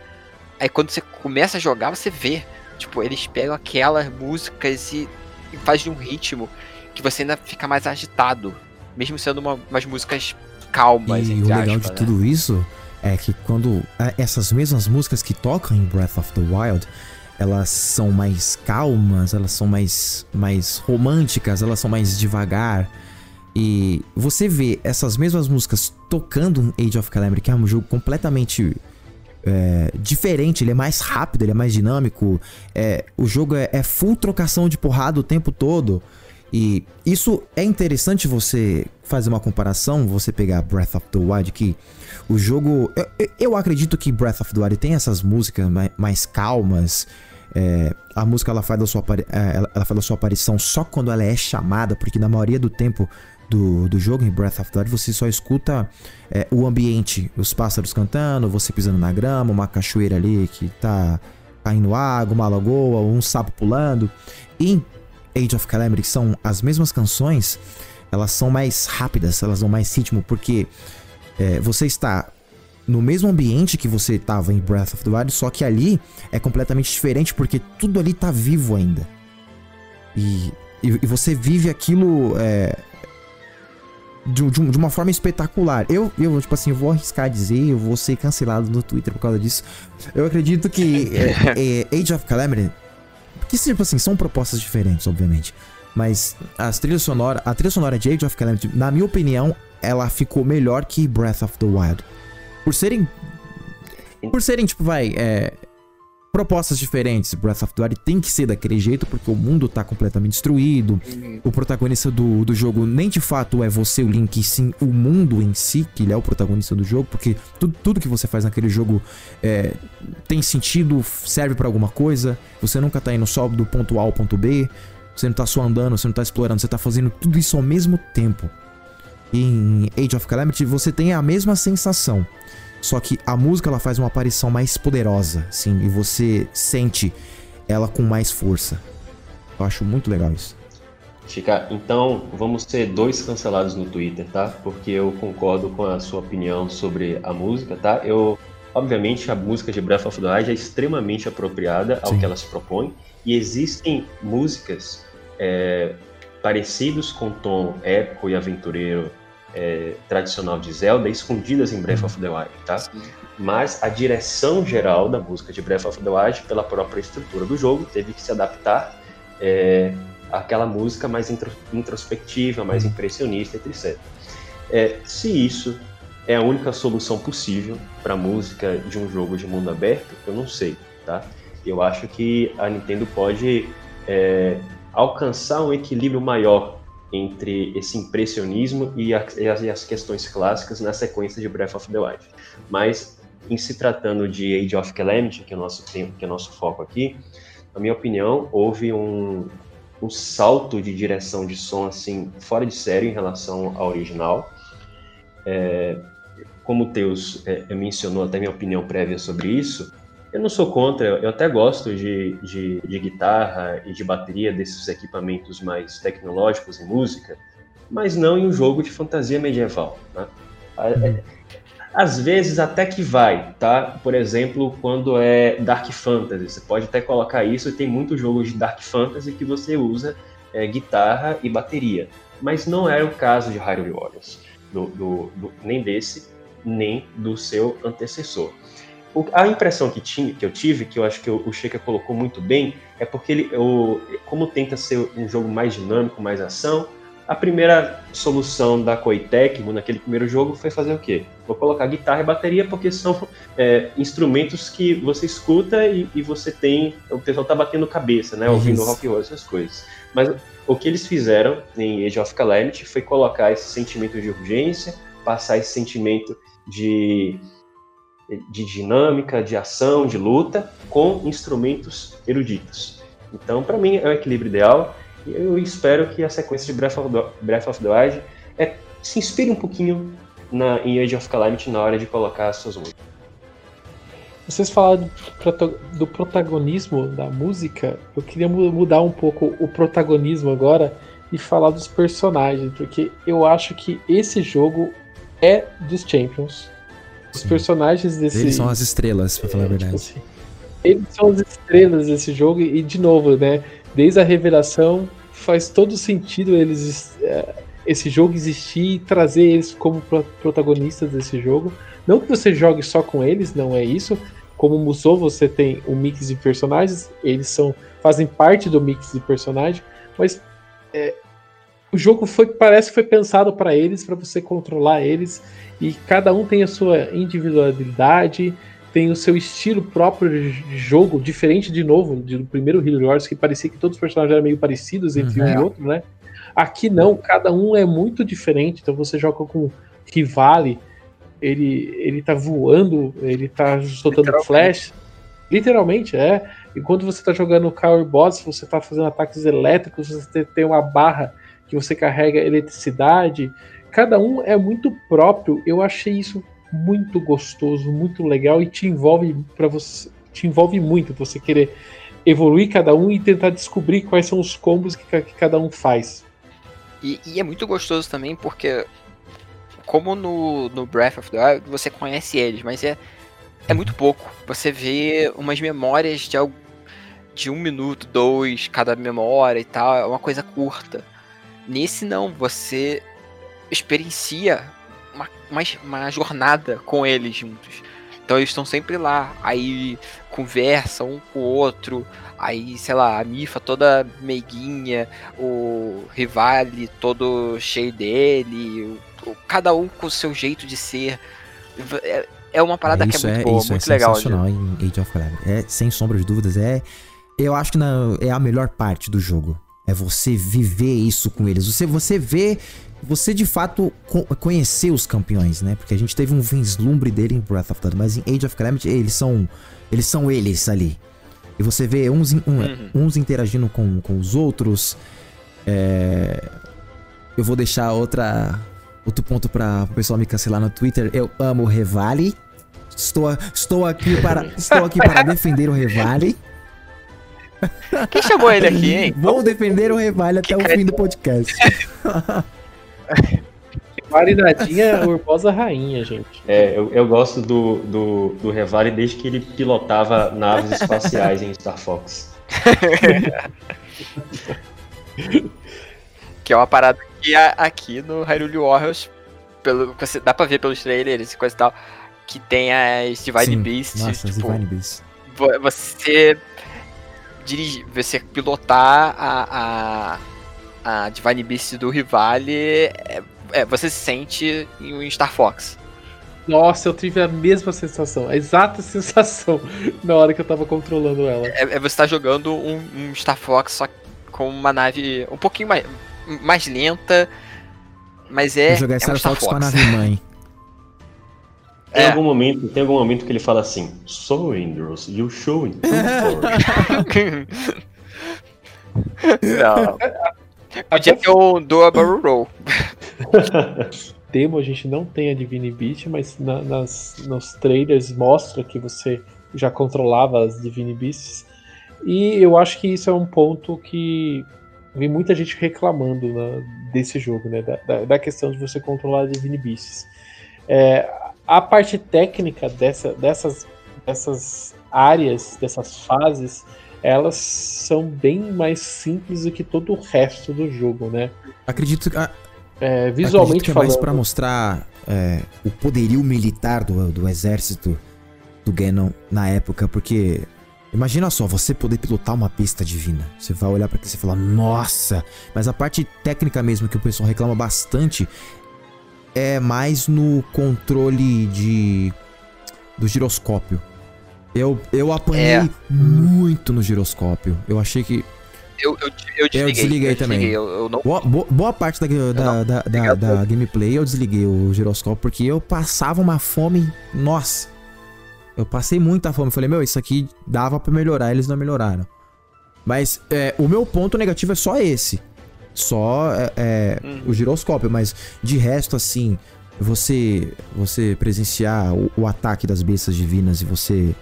Aí quando você começa a jogar, você vê, tipo, eles pegam aquelas músicas e, e fazem um ritmo que você ainda fica mais agitado, mesmo sendo uma- umas músicas calmas, e o legal aspas, de né? tudo isso é que quando ah, essas mesmas músicas que tocam em Breath of the Wild, elas são mais calmas, elas são mais, mais românticas, elas são mais devagar. E você vê essas mesmas músicas tocando em Age of Calamity, que é um jogo completamente é, diferente, ele é mais rápido, ele é mais dinâmico. É, o jogo é, é full trocação de porrada o tempo todo. E isso é interessante você fazer uma comparação, você pegar Breath of the Wild, que o jogo. Eu, eu- acredito que Breath of the Wild tem essas músicas mais, mais calmas. é, a música ela faz, da sua, é, ela, ela faz da sua aparição só quando ela é chamada, porque na maioria do tempo do, do jogo, em Breath of the Wild, você só escuta é, o ambiente, os pássaros cantando, você pisando na grama, uma cachoeira ali que tá caindo água, uma lagoa, um sapo pulando. E em Age of Calamity, que são as mesmas canções, elas são mais rápidas, elas dão mais ritmo, porque é, você está no mesmo ambiente que você estava em Breath of the Wild, só que ali é completamente diferente, porque tudo ali tá vivo ainda. E, e, e você vive aquilo é, de, de de uma forma espetacular. Eu, eu, tipo assim, eu vou arriscar dizer, eu vou ser cancelado no Twitter por causa disso. Eu acredito que é, *laughs* é, Age of Calamity porque, tipo assim, são propostas diferentes, obviamente. Mas as trilhas sonora, a trilha sonora de Age of Calamity, na minha opinião, ela ficou melhor que Breath of the Wild. Por serem. Por serem, tipo, vai. É, propostas diferentes. Breath of the Wild tem que ser daquele jeito, porque o mundo tá completamente destruído. O protagonista do, do jogo nem de fato é você, o Link, e sim o mundo em si, que ele é o protagonista do jogo, porque tudo, tudo que você faz naquele jogo é, tem sentido, serve pra alguma coisa. Você nunca tá indo só do ponto A ao ponto B. Você não tá só andando, você não tá explorando, você tá fazendo tudo isso ao mesmo tempo. Em Age of Calamity você tem a mesma sensação. Só que a música ela faz uma aparição mais poderosa, sim, e você sente ela com mais força. Eu acho muito legal isso. Chica, então vamos ser dois cancelados no Twitter, tá? Porque eu concordo com a sua opinião sobre a música, tá? Eu, obviamente, a música de Breath of the Wild é extremamente apropriada ao Sim. que ela se propõe e existem músicas é, parecidos com o tom épico e aventureiro é, tradicional de Zelda escondidas em Breath of the Wild, tá? mas a direção geral da música de Breath of the Wild, pela própria estrutura do jogo, teve que se adaptar é, àquela música mais intro- introspectiva, mais impressionista, etc. É, se isso é a única solução possível para a música de um jogo de mundo aberto, eu não sei, tá? Eu acho que a Nintendo pode é, alcançar um equilíbrio maior entre esse impressionismo e, a- e as, e as questões clássicas na sequência de Breath of the Wild. Mas em se tratando de Age of Calamity, que é o nosso que é o nosso foco aqui, na minha opinião, houve um, um salto de direção de som assim fora de série em relação ao original. É, como o Teus é, mencionou até minha opinião prévia sobre isso, eu não sou contra, eu até gosto de, de, de guitarra e de bateria desses equipamentos mais tecnológicos em música, mas não em um jogo de fantasia medieval. Né? É- Às vezes até que vai, tá? Por exemplo, quando é Dark Fantasy, você pode até colocar isso, e tem muitos jogos de Dark Fantasy que você usa é, guitarra e bateria. Mas não era o caso de Hyrule Warriors, do, do- do- nem desse, nem do seu antecessor. O- a impressão que, tinha, que eu tive, que eu acho que o, o Sheikah colocou muito bem, é porque ele, o, como tenta ser um jogo mais dinâmico, mais ação, a primeira solução da Koei Tecmo naquele primeiro jogo foi fazer o quê? Vou colocar guitarra e bateria porque são é, instrumentos que você escuta e, e você tem. O pessoal tá batendo cabeça, né? Ouvindo Isso. rock and roll, essas coisas. Mas o que eles fizeram em Age of Calamity foi colocar esse sentimento de urgência, passar esse sentimento de, de dinâmica, de ação, de luta, com instrumentos eruditos. Então, para mim, é o equilíbrio ideal. E eu espero que a sequência de Breath of the, Wild é, se inspire um pouquinho na, em Age of Calamity na hora de colocar as suas músicas. Vocês falaram do, do protagonismo da música, eu queria mu- mudar um pouco o protagonismo agora e falar dos personagens, porque eu acho que esse jogo é dos Champions. Os Sim. personagens desse. Eles são as estrelas, pra falar a é, tipo verdade. assim, eles são as estrelas desse jogo, e de novo, né? Desde a revelação, faz todo sentido eles é, esse jogo existir e trazer eles como pro- protagonistas desse jogo. Não que você jogue só com eles, não é isso. Como Musou, você tem um mix de personagens, eles são fazem parte do mix de personagem, mas é, o jogo foi parece que foi pensado para eles, para você controlar eles e cada um tem a sua individualidade, tem o seu estilo próprio de jogo, diferente de novo do primeiro Hero Wars, que parecia que todos os personagens eram meio parecidos entre Uhum. um e outro, né? Aqui não, cada um é muito diferente. Então você joga com Rivale, ele, ele tá voando, ele tá soltando Literalmente. flash. Literalmente, é. E quando você tá jogando Power Boss, você tá fazendo ataques elétricos, você tem uma barra que você carrega eletricidade. Cada um é muito próprio. Eu achei isso muito gostoso, muito legal e te envolve para você, te envolve muito você querer evoluir cada um e tentar descobrir quais são os combos que, que cada um faz. E, e é muito gostoso também porque, como no, no Breath of the Wild, você conhece eles, mas é, é muito pouco. Você vê umas memórias de, al- de um minuto, dois, cada memória e tal, é uma coisa curta. Nesse não, você experiencia uma, uma, uma jornada com eles juntos. Então eles estão sempre lá, aí conversam um com o outro, aí, sei lá, a Mifa toda meiguinha, o Rivale todo cheio dele, o- o- cada um com o seu jeito de ser. É- é uma parada que é muito boa, isso muito é legal. sensacional em Age of Calamity. É, sem sombra de dúvidas, é. Eu acho que na- é a melhor parte do jogo. É você viver isso com eles. Você, você vê. Você de fato co- conhecer os campeões, né? Porque a gente teve um vislumbre dele em Breath of the Wild, mas em Age of Calamity eles são. Eles são eles ali. E você vê uns, um- Uhum. uns interagindo com, com os outros. É, Eu vou deixar outra. Outro ponto para o pessoal me cancelar no Twitter. Eu amo o Revali. Estou, estou aqui para *laughs* estou aqui para defender o Revali. Quem chamou ele aqui, hein? Vou defender o Revali até o fim do podcast. *laughs* Marinadinha Urbosa Rainha, gente. É, eu, eu gosto do, do, do Revali desde que ele pilotava naves espaciais em Star Fox. *laughs* Que é uma parada que aqui no Hyrule Warriors, pelo, você, dá pra ver pelos trailers e coisa e tal, que tem as Divine Sim, Beasts, Nossa, tipo, Divine Beast. vo- você dirigir, você pilotar a, a, a Divine Beast do Rivale, é, é, você se sente em um Star Fox. Nossa, eu tive a mesma sensação, a exata *laughs* sensação na hora que eu tava controlando ela. É, é você tá jogando um, um Star Fox só com uma nave um pouquinho mais, mais lenta, mas é, Vou jogar é Star, um Star Fox com a Fox. nave mãe. *laughs* Tem, É. algum momento, tem algum momento que ele fala assim: So, Andrews, you show in true form." Não. Podia ter um Dual Barrel Roll. *laughs* demo a gente não tem a Divine Beast, mas na- nas, nos trailers mostra que você já controlava as Divine Beasts. E eu acho que isso é um ponto que vi muita gente reclamando né, desse jogo, né? Da, da- da questão de você controlar as Divine Beasts. É, a parte técnica dessa, dessas, dessas áreas, dessas fases, elas são bem mais simples do que todo o resto do jogo, né? Acredito que. ah, É, Acredito visualmente que é mais falando. pra mostrar é, o poderio militar do, do exército do Ganon na época, porque imagina só, você poder pilotar uma pista divina. Você vai olhar pra aqui e você fala, nossa! Mas a parte técnica mesmo que o pessoal reclama bastante é mais no controle de do giroscópio. Eu, eu apanhei É. muito no giroscópio. Eu achei que Eu, eu, eu desliguei. desliguei também. Eu, eu não. Boa, boa- parte da, da, não- da, da- da gameplay eu desliguei o giroscópio porque eu passava uma fome. Nossa! Eu passei muita fome. Falei, meu, isso aqui dava pra melhorar, eles não melhoraram. Mas é, o meu ponto negativo é só esse. Só é, é, Uhum. o giroscópio. Mas de resto, assim, você você presenciar o, o ataque das bestas divinas e você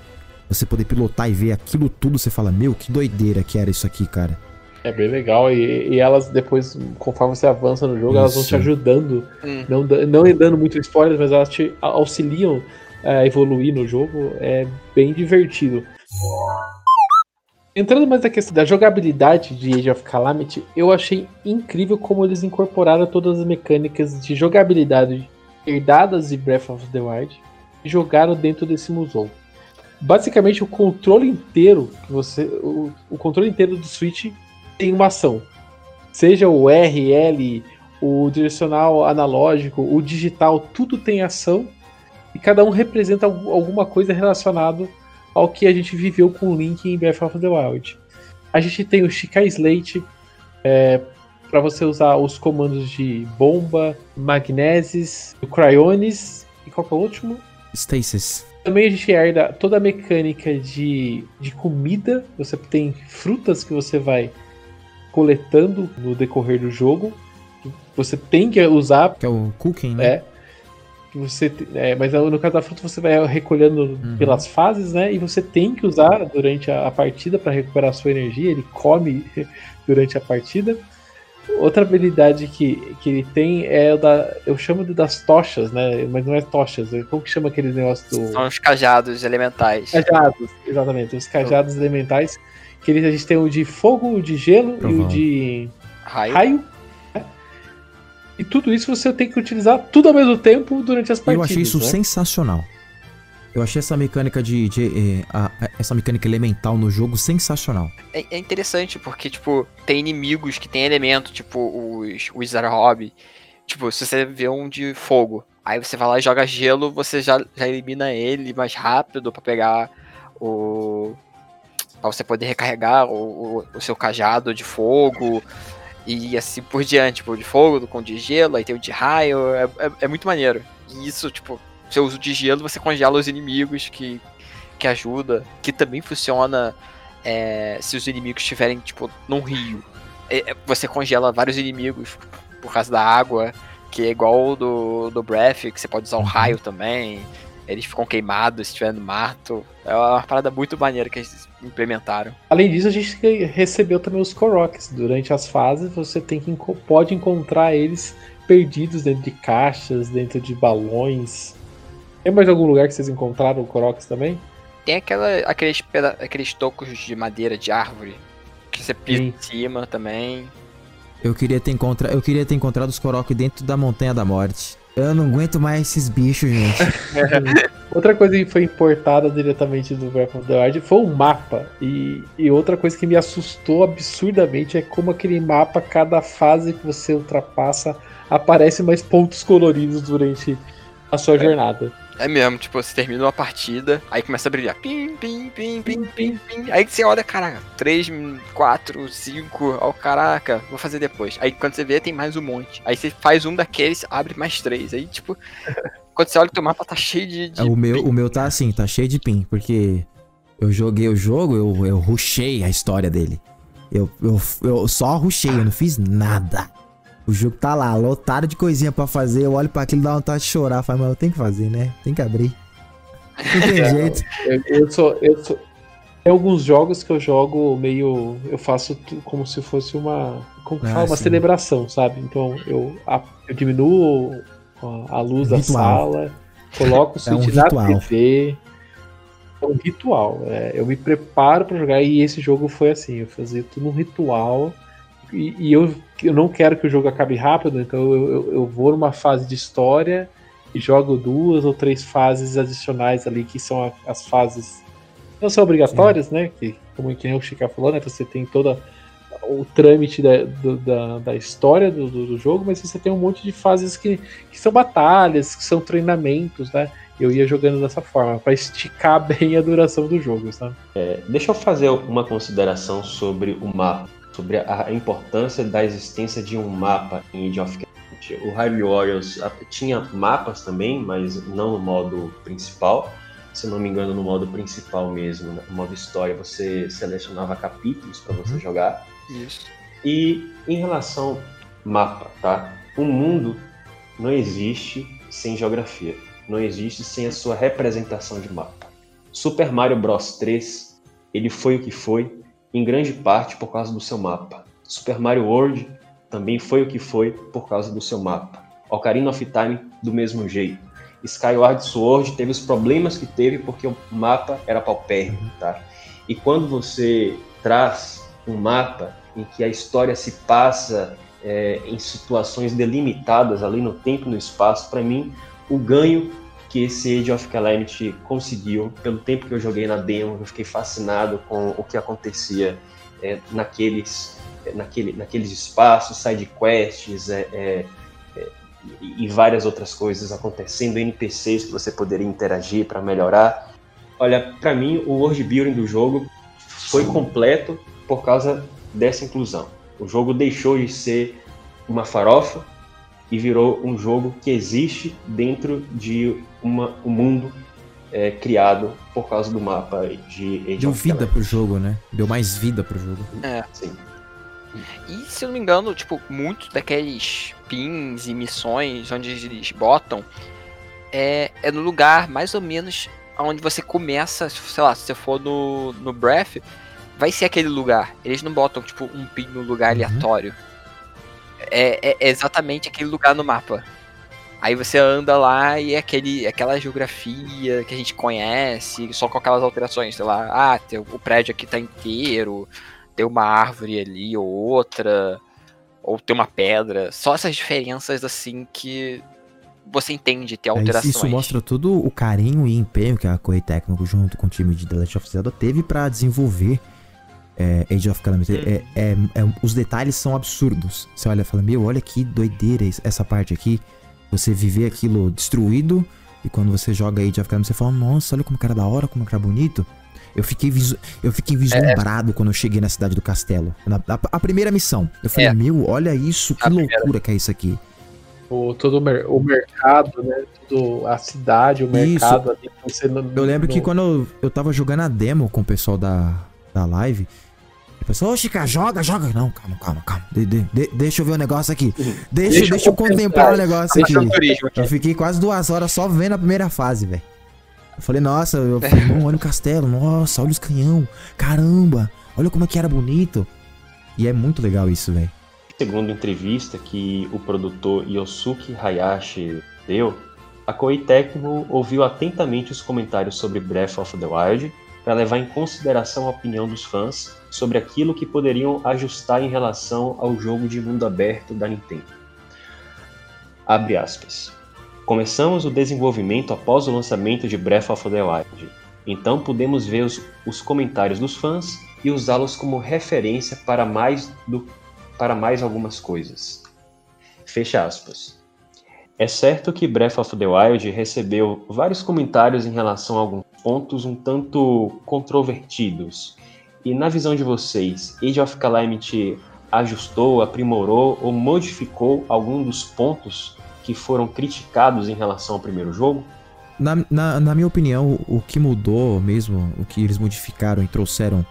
você poder pilotar e ver aquilo tudo, você fala, meu, que doideira que era isso aqui, cara. É bem legal. E, e elas depois, conforme você avança no jogo, elas vão te Isso. ajudando. Hum. Não, não dando muito spoilers, mas elas te auxiliam a evoluir no jogo. É bem divertido. Entrando mais na questão da jogabilidade de Age of Calamity, eu achei incrível como eles incorporaram todas as mecânicas de jogabilidade herdadas de Breath of the Wild e jogaram dentro desse museu. Basicamente, o controle inteiro você, o, o controle inteiro do Switch tem uma ação. Seja o R, L, o direcional analógico, o digital, tudo tem ação e cada um representa al- alguma coisa relacionado ao que a gente viveu com o Link em Breath of the Wild. A gente tem o Shikai Slate para você usar os comandos de bomba, magnesis, o Cryonis e qual é o último? Stasis. Também a gente herda toda a mecânica de, de comida. Você tem frutas que você vai coletando no decorrer do jogo. que Você tem que usar, Que é o cooking, né? é. Você, é, mas no caso da fruta você vai recolhendo pelas fases, né? E você tem que usar durante a, a partida para recuperar a sua energia. Ele come *laughs* durante a partida. Outra habilidade que, que ele tem é o da. Eu chamo de das tochas, né? Mas não é tochas. é- Como que chama aquele negócio do. São os cajados elementais. Cajados, exatamente. Os cajados elementais. Que eles, a gente tem o de fogo, o de gelo e o de Raio. raio. E tudo isso você tem que utilizar tudo ao mesmo tempo durante as partidas. eu achei isso né? sensacional. Eu achei essa mecânica de. de, eh, a- a- essa mecânica elemental no jogo sensacional. É, é interessante porque, tipo, tem inimigos que tem elemento, tipo os, os Zarhob. Tipo, se você vê um de fogo, Aí você vai lá e joga gelo, você já, já elimina ele mais rápido pra pegar o. pra você poder recarregar o, o, o seu cajado de fogo e assim por diante, tipo, de fogo com de gelo, aí tem o de raio, é, é, é muito maneiro. E isso, tipo, seu uso de gelo, você congela os inimigos que, que ajuda, que também funciona é, se os inimigos estiverem, tipo, num rio. É, é, você congela vários inimigos por causa da água, que é igual o do, do Breath, que você pode usar o raio também. Eles ficam queimados se estiver no mato. É uma parada muito maneira que eles implementaram. Além disso, a gente recebeu também os Koroks. Durante as fases, você tem que pode encontrar eles perdidos dentro de caixas, dentro de balões. Tem mais algum lugar que vocês encontraram o Koroks também? Tem aquela, aqueles, aqueles tocos de madeira de árvore que você pisa Sim. em cima também. Eu queria ter, encontra... eu queria ter encontrado os Korok dentro da Montanha da Morte. Eu não aguento mais esses bichos, gente. *laughs* outra coisa que foi importada diretamente do Breath of the Wild foi o mapa. E, e outra coisa que me assustou absurdamente é como aquele mapa, cada fase que você ultrapassa, aparece mais pontos coloridos durante a sua é. jornada. É mesmo, tipo, você termina uma partida, aí começa a brilhar. Pim, pim, pim, pim, pim, pim. Aí você olha, caraca, 3, 4, 5, ó, caraca, vou fazer depois. Aí quando você vê, tem mais um monte. Aí você faz um daqueles, abre mais três. Aí, tipo, *laughs* quando você olha o teu mapa, tá cheio de. de é, o, meu, o meu tá assim, tá cheio de pin, porque eu joguei o jogo, eu, eu rushei a história dele. Eu, eu, eu só rushei, eu não fiz nada. O jogo tá lá, lotado de coisinha para fazer. Eu olho para aquilo e dá vontade de chorar. Falo, mas eu tenho que fazer, né? Tem que abrir. Não tem *laughs* jeito. Eu, eu, sou, eu sou. Tem alguns jogos que eu jogo meio. Eu faço como se fosse uma. Como que ah, fala? Uma celebração, sabe? Então eu, a, eu diminuo a, luz da sala, coloco o *laughs* switch é um na TV. É um ritual. É, eu me preparo para jogar e esse jogo foi assim. Eu fazia tudo um ritual e, e, eu, eu não quero que o jogo acabe rápido, então eu, eu, eu, vou numa fase de história e jogo duas ou três fases adicionais ali, que são a, as fases. Não são obrigatórias, Sim. né? Que, como que o Chica falou, né? Você tem toda o trâmite da, do, da, da, história do, do, jogo, mas você tem um monte de fases que, que são batalhas, que são treinamentos, né? Eu ia jogando dessa forma, para esticar *laughs* bem a duração do jogo, sabe? É, deixa eu fazer uma consideração sobre o mapa sobre a importância da existência de um mapa em Age of Calamity. O Hyrule Warriors tinha mapas também, mas não no modo principal. Se não me engano, no modo principal mesmo, né? no modo história, você selecionava capítulos para você uhum. jogar. Isso. E em relação mapa, tá? O mundo não existe sem geografia, não existe sem a sua representação de mapa. Super Mario Bros 3, ele foi o que foi em grande parte por causa do seu mapa. Super Mario World também foi o que foi por causa do seu mapa. Ocarina of Time, do mesmo jeito. Skyward Sword teve os problemas que teve porque o mapa era paupérrimo, tá? E quando você traz um mapa em que a história se passa é, em situações delimitadas ali no tempo e no espaço, para mim, o ganho que esse Age of Calamity conseguiu. Pelo tempo que eu joguei na demo, eu fiquei fascinado com o que acontecia é, naqueles, é, naquele, naqueles espaços, side quests é, é, é e várias outras coisas acontecendo, NPCs que você poderia interagir para melhorar. Olha, para mim, o world building do jogo foi completo por causa dessa inclusão. O jogo deixou de ser uma farofa e virou um jogo que existe dentro de uma, um mundo é, criado por causa do mapa de Age Deu vida pro jogo, né? Deu mais vida pro jogo. É. Sim. E se eu não me engano, tipo, muitos daqueles pins e missões onde eles botam é, é no lugar mais ou menos onde você começa, sei lá, se você for no, no Breath, vai ser aquele lugar. Eles não botam, tipo, um pin no lugar uhum. aleatório. É, é, exatamente aquele lugar no mapa. Aí você anda lá e é aquele, aquela geografia que a gente conhece, só com aquelas alterações, sei lá, ah, tem, o prédio aqui tá inteiro, tem uma árvore ali ou outra, ou tem uma pedra. Só essas diferenças assim que você entende ter alterações. Isso mostra todo o carinho e empenho que a Correio Técnico, junto com o time de The Last of Zelda, teve para desenvolver é, Age of Calamity. Hum. É, é, é, os detalhes são absurdos. Você olha e fala, meu, olha que doideira essa parte aqui. Você viver aquilo destruído e quando você joga Age of Calamity, você fala, nossa, olha como que era da hora, como que era bonito. Eu fiquei, visu eu fiquei vislumbrado quando eu cheguei na cidade do castelo. Na, a, a primeira missão. Eu falei, É. meu, olha isso, que A loucura primeira. que é isso aqui. O, todo o, mer- o mercado, né? Tudo, a cidade, o mercado ali. Você não, Eu lembro que não- quando eu, eu tava jogando a demo com o pessoal da, da live, o pessoal, ô Chica, joga, joga. Não, calma, calma, calma. De- de- de- deixa eu ver o negócio aqui. Deixa, Deixa eu deixa eu contemplar o negócio aqui. Aqui. Eu fiquei quase duas horas só vendo a primeira fase, velho. Eu falei, nossa, eu falei, não, olha o castelo, nossa, olha os canhão, caramba, olha como é que era bonito. E é muito legal isso, velho. Segundo entrevista que o produtor Yosuke Hayashi deu, a Koei Tecmo ouviu atentamente os comentários sobre Breath of the Wild para levar em consideração a opinião dos fãs sobre aquilo que poderiam ajustar em relação ao jogo de mundo aberto da Nintendo. Abre aspas. Começamos o desenvolvimento após o lançamento de Breath of the Wild, então podemos ver os, os comentários dos fãs e usá-los como referência para mais do para mais algumas coisas. Fecha aspas. É certo que Breath of the Wild recebeu vários comentários em relação a alguns pontos um tanto controvertidos. E na visão de vocês, Age of Calamity ajustou, aprimorou ou modificou algum dos pontos que foram criticados em relação ao primeiro jogo? Na, na, na minha opinião, o que mudou mesmo, o que eles modificaram e trouxeram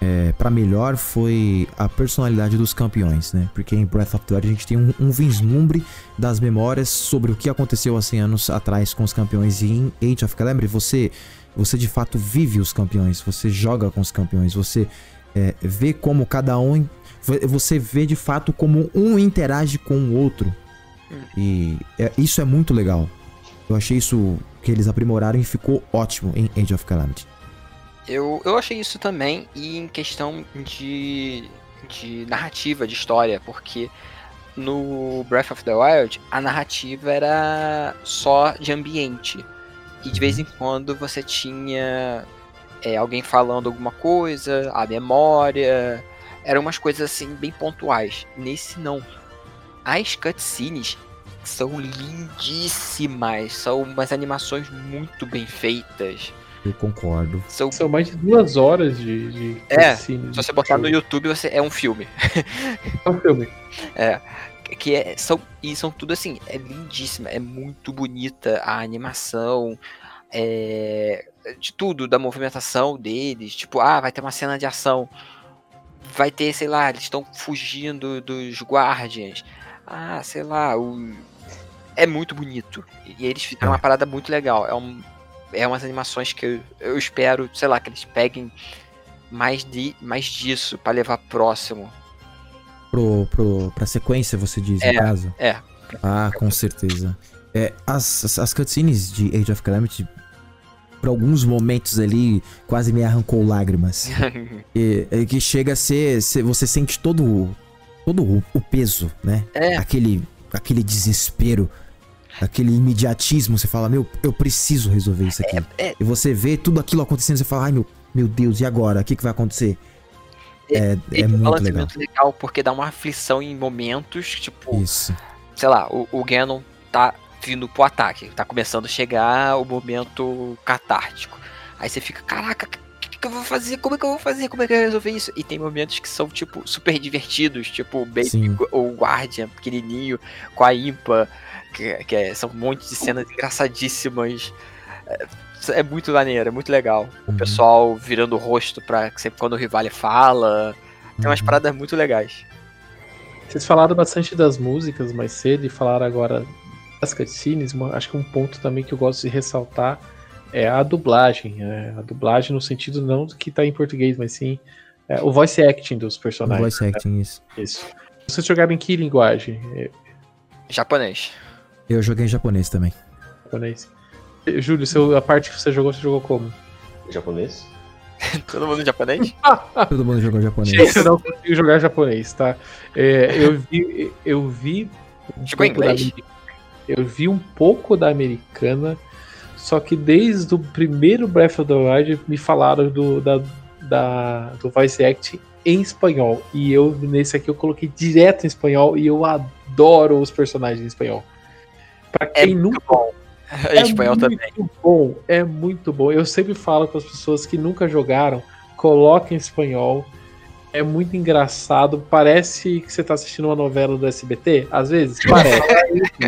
é, para melhor foi a personalidade dos campeões, né? Porque em Breath of the Wild a gente tem um, um vislumbre das memórias sobre o que aconteceu há 100 anos atrás com os campeões. E em Age of Calamity você, você de fato vive os campeões, você joga com os campeões, você é, vê como cada um. Você vê de fato como um interage com o outro. E é- isso é muito legal. Eu achei isso que eles aprimoraram e ficou ótimo em Age of Calamity. Eu, eu achei isso também, e em questão de, de narrativa, de história, porque no Breath of the Wild a narrativa era só de ambiente. E de vez em quando você tinha é, alguém falando alguma coisa, a memória. Eram umas coisas assim bem pontuais. Nesse não. As cutscenes são lindíssimas, são umas animações muito bem feitas. Eu concordo. São São mais de duas horas de, de É, Se você botar no. YouTube, você é um filme. É um filme. *laughs* Que é, são, e são tudo assim, é lindíssima, é muito bonita a animação, é, de tudo, da movimentação deles. Tipo, ah, vai ter uma cena de ação. Vai ter, sei lá, eles estão fugindo dos guardians. Ah, sei lá, o... é muito bonito. E eles fizeram É. uma parada muito legal. É, um, é umas animações que eu, eu espero, sei lá, que eles peguem mais, de, mais disso pra levar próximo. Pro, pro, pra sequência, você diz, É, no caso? é. Ah, com certeza. É, as, as, as cutscenes de Age of Calamity, por alguns momentos ali, quase me arrancou lágrimas. *laughs* E, é que chega a ser. ser- você sente todo, o- todo o, o peso, né? É. Aquele, aquele desespero, aquele imediatismo. Você fala, meu, eu preciso resolver isso aqui. é. E você vê tudo aquilo acontecendo, você fala, ai meu, meu Deus, e agora? O que, que vai acontecer? É, é um muito legal. balanceamento legal. porque dá uma aflição em momentos, tipo, Isso. sei lá, o, o Ganon tá vindo pro ataque, tá começando a chegar o momento catártico. Aí você fica, caraca, o que, que eu vou fazer? Como é que eu vou fazer? Como é que eu vou resolver isso? E tem momentos que são, tipo, super divertidos, tipo o Baby ou o Guardian pequenininho com a Impa, que, que é- são um monte de cenas engraçadíssimas. É, muito maneiro, é muito legal. O Uhum. pessoal virando o rosto pra sempre quando o Rivale fala. Tem umas Uhum. paradas muito legais. Vocês falaram bastante das músicas mais cedo e falaram agora das cutscenes. acho que um ponto também que eu gosto de ressaltar é a dublagem. né? A dublagem no sentido não do que tá em português, mas sim é, o voice acting dos O personagens. voice acting, isso. Isso. Vocês jogaram em que linguagem? Japonês. Eu joguei em japonês também. japonês? Júlio, seu, a parte que você jogou, você jogou como? Japonês? *laughs* Todo mundo em japonês? *laughs* Todo mundo jogou japonês. Gente, eu não consigo jogar japonês, tá? É, eu vi. Eu vi. um Jogou da inglês? Eu vi um pouco da americana, só que desde o primeiro Breath of the Wild me falaram do, da, da- do voice acting em espanhol. E eu, nesse aqui, eu coloquei direto em espanhol e eu adoro os personagens em espanhol. Pra É quem muito nunca bom. *laughs* Em espanhol muito também. bom, é muito bom. Eu sempre falo com as pessoas que nunca jogaram, coloquem em espanhol. É muito engraçado. Parece que você tá assistindo uma novela do SBT, às vezes. *laughs* Parece.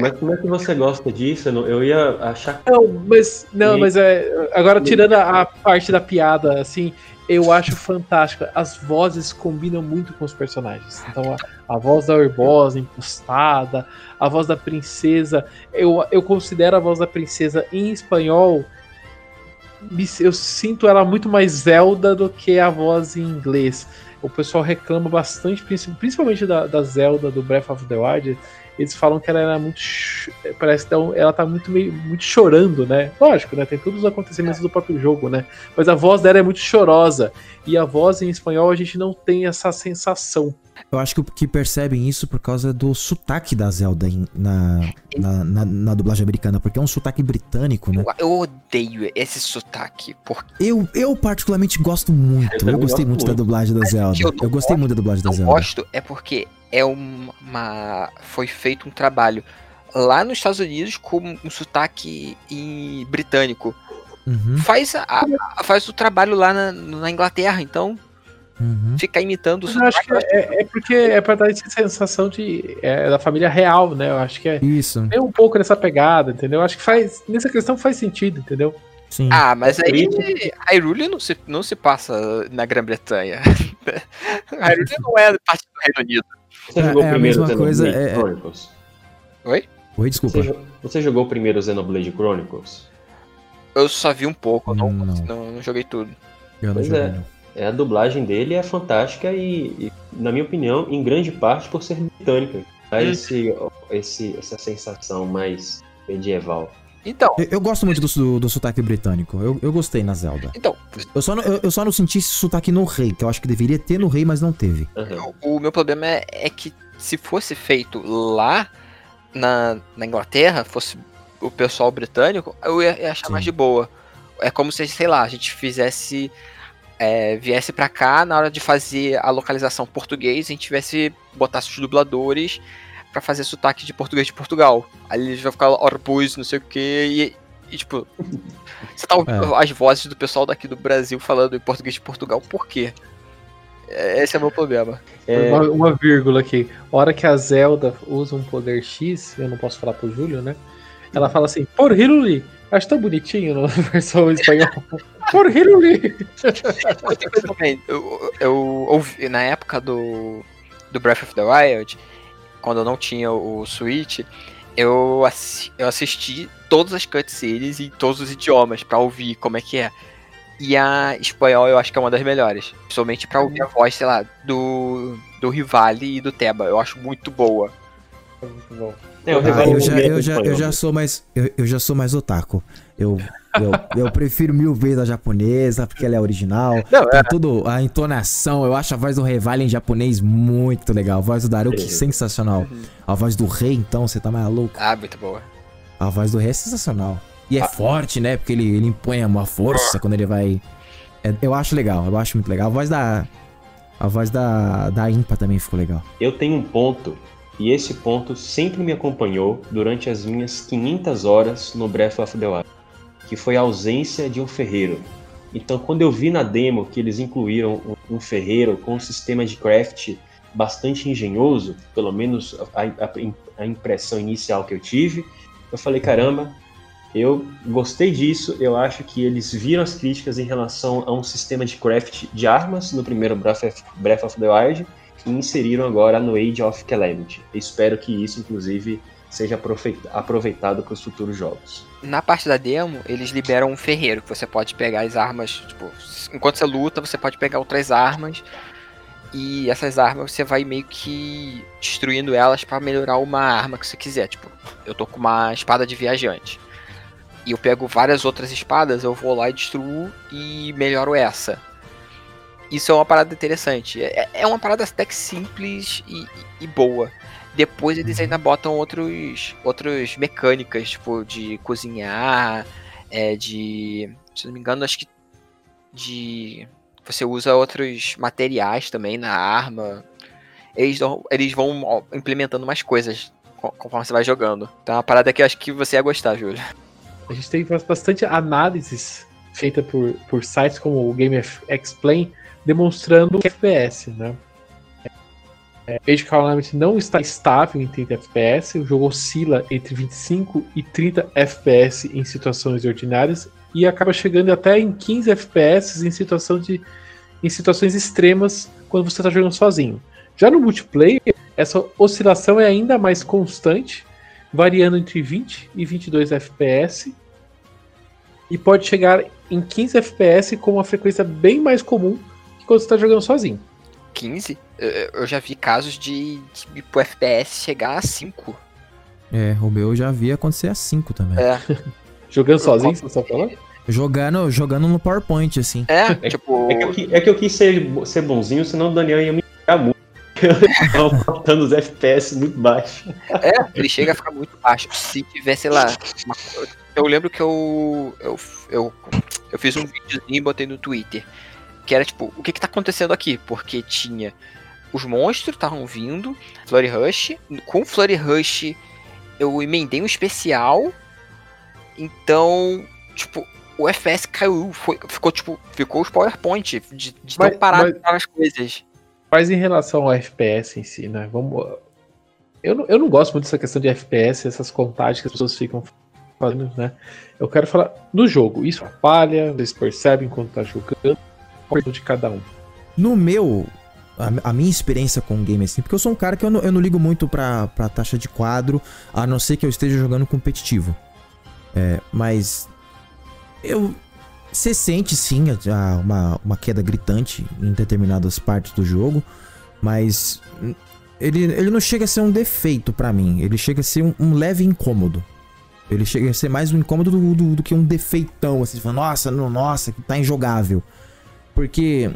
Mas como é que você gosta disso? Eu ia achar não, mas não, E- mas é agora tirando a, a parte da piada, assim, eu acho fantástico. As vozes combinam muito com os personagens. Então a, a voz da Urbosa impostada, a voz da princesa, eu, eu considero a voz da princesa em espanhol eu sinto ela muito mais Zelda do que a voz em inglês. O pessoal reclama bastante, princi- principalmente da, da Zelda do Breath of the Wild. Eles falam que ela era muito. Parece que ela tá muito, meio, muito chorando, né? Lógico, né? Tem todos os acontecimentos do próprio jogo, né? Mas a voz dela é muito chorosa. E a voz em espanhol a gente não tem essa sensação. Eu acho que, que percebem isso por causa do sotaque da Zelda em- na, na, na, na dublagem americana, porque é um sotaque britânico, né? Eu, eu odeio esse sotaque, porque Eu, eu particularmente gosto muito. Eu Eu, gostei gosto muito da muito. dublagem da Zelda. eu Eu gostei muito da dublagem da Zelda. gosto é porque é uma. Foi feito um trabalho lá nos Estados Unidos com um sotaque em britânico. Uhum, Faz, a, a- faz o trabalho lá na, na Inglaterra, então uhum. ficar imitando o Eu acho sotaque. que é, é porque é pra dar essa sensação de é, da família real, né? Eu acho que é, Isso, é um pouco nessa pegada, entendeu? Eu acho que faz. Nessa questão faz sentido, entendeu? sim. Ah, mas É aí isso Hyrule não se, não se passa na Grã-Bretanha. *laughs* Hyrule não é parte do Reino Unido. Você É- jogou é a primeiro mesma coisa, Xenoblade é- é- Chronicles? Oi, desculpa. Você, você jogou primeiro Xenoblade Chronicles? Eu só vi um pouco, eu não, Não. não, não joguei tudo. Eu não Pois joguei, é. não. É, a dublagem dele é fantástica e, e, na minha opinião, em grande parte por ser britânica. Dá Hum. esse, esse, essa sensação mais medieval. Então, Eu, eu gosto muito do, do, do sotaque britânico. Eu, eu gostei na Zelda. então Eu só, não, eu, eu só não senti esse sotaque no rei, que eu acho que deveria ter no rei, mas não teve. Aham. o meu problema é, é que se fosse feito lá na, na Inglaterra, fosse o pessoal britânico, eu ia, ia achar Sim. mais de boa. É como se, sei lá, a gente fizesse. é, viesse pra cá, na hora de fazer a localização português, a gente tivesse. botasse os dubladores pra fazer sotaque de português de Portugal. Aí eles vão ficar Orbus, não sei o que, e, e, tipo. *laughs* Você tá ouvindo as vozes do pessoal daqui do Brasil falando em português de Portugal, por quê? É, Esse é o meu problema. É, Uma, uma vírgula aqui. A hora que a Zelda usa um poder X, eu não posso falar pro Júlio, né? Ela fala assim, por Hiruli. Acho tão bonitinho *laughs* na versão espanhola. *laughs* por Hiruli. Outra coisa também, eu, eu ouvi, na época do, do Breath of the Wild, quando eu não tinha o Switch, eu, assi- eu assisti todas as cutscenes em todos os idiomas pra ouvir como é que é. E a espanhol eu acho que é uma das melhores. Somente pra ouvir a voz, sei lá, do, do Rivali e do Teba. Eu acho muito boa. Muito bom. é, o Ah, Revela eu, já, Movimento eu, já, eu já sou mais. Eu, eu já sou mais otaku. Eu, eu, eu prefiro mil vezes a japonesa, porque ela é original. Não, Tem tudo, a entonação, eu acho a voz do Revali em japonês muito legal. A voz do Daruki É. sensacional. A voz do rei, então, você tá maluco. Ah, muito boa. A voz do rei é sensacional. E é forte, né? Porque ele, ele impõe uma força quando ele vai. É, eu acho legal, eu acho muito legal. A voz da. A voz da, da Impa também ficou legal. Eu tenho um ponto, e esse ponto sempre me acompanhou durante as minhas 500 horas no Breath of the Wild, que foi a ausência de um ferreiro. Então, quando eu vi na demo que eles incluíram um, ferreiro com um sistema de craft bastante engenhoso, pelo menos a, a- a impressão inicial que eu tive, eu falei, caramba, eu gostei disso, eu acho que eles viram as críticas em relação a um sistema de craft de armas no primeiro Breath of, the Wild, e inseriram agora no Age of Calamity. Espero que isso, inclusive, seja aproveita- aproveitado para os futuros jogos. Na parte da demo, eles liberam um ferreiro, que você pode pegar as armas, tipo, enquanto você luta, você pode pegar outras armas. E essas armas você vai meio que destruindo elas pra melhorar uma arma que você quiser. Tipo, eu tô com uma espada de viajante. E eu pego várias outras espadas, eu vou lá e destruo e melhoro essa. Isso é uma parada interessante. É, é uma parada até que simples e, e- e boa. Depois eles ainda botam outros, outras mecânicas, tipo, de cozinhar, é, de. Se não me engano, acho que. De. Você usa outros materiais também na arma. Eles, dão- eles vão implementando mais coisas co- conforme você vai jogando. Então é uma parada que eu acho que você ia gostar, Júlio. A gente tem bastante análises feitas por, por sites como o Game Explain demonstrando o FPS, né? É, Age Calamity não está estável em 30 FPS, o jogo oscila entre 25 e 30 FPS em situações ordinárias e acaba chegando até em 15 FPS em, situação de, em situações extremas quando você está jogando sozinho. Já no multiplayer, essa oscilação é ainda mais constante, variando entre 20 e 22 FPS e pode chegar em 15 FPS com uma frequência bem mais comum que quando você está jogando sozinho. 15? Eu, eu já vi casos de, de pro FPS chegar a 5. É, o meu eu já vi acontecer a 5 também. É, *laughs* Jogando sozinho, você tá falando? Jogando, jogando no PowerPoint, assim. é, É, tipo. É que, eu, qui- é que eu quis ser, ser bonzinho, senão o Daniel ia me pegar muito. *laughs* Eu tava botando os FPS muito baixo. É, ele chega a ficar muito baixo. Se tiver, sei lá. uma- eu lembro que eu, eu. Eu eu fiz um videozinho e botei no Twitter. Que era tipo, o que que tá acontecendo aqui? Porque tinha. Os monstros estavam vindo, Flurry Rush. Com Flurry Rush, eu emendei um especial. Então, tipo, o FPS caiu. Foi, ficou, tipo, ficou os PowerPoint de, de Mas- tão parado mas- as coisas. Mas em relação ao FPS em si, né? Vamos. Eu não, eu não gosto muito dessa questão de FPS, essas contagens que as pessoas ficam fazendo, né? Eu quero falar do jogo. Isso atrapalha, vocês percebem quando tá jogando, qual de cada um. No meu, a, a minha experiência com o game assim, porque eu sou um cara que eu não, eu não ligo muito pra, pra taxa de quadro, a não ser que eu esteja jogando competitivo. É, mas eu. Você sente sim a- uma, uma queda gritante em determinadas partes do jogo, mas ele, ele não chega a ser um defeito pra mim, ele chega a ser um, um leve incômodo. Ele chega a ser mais um incômodo do, do- do que um defeitão, assim, você fala, nossa, não, nossa, que tá injogável. Porque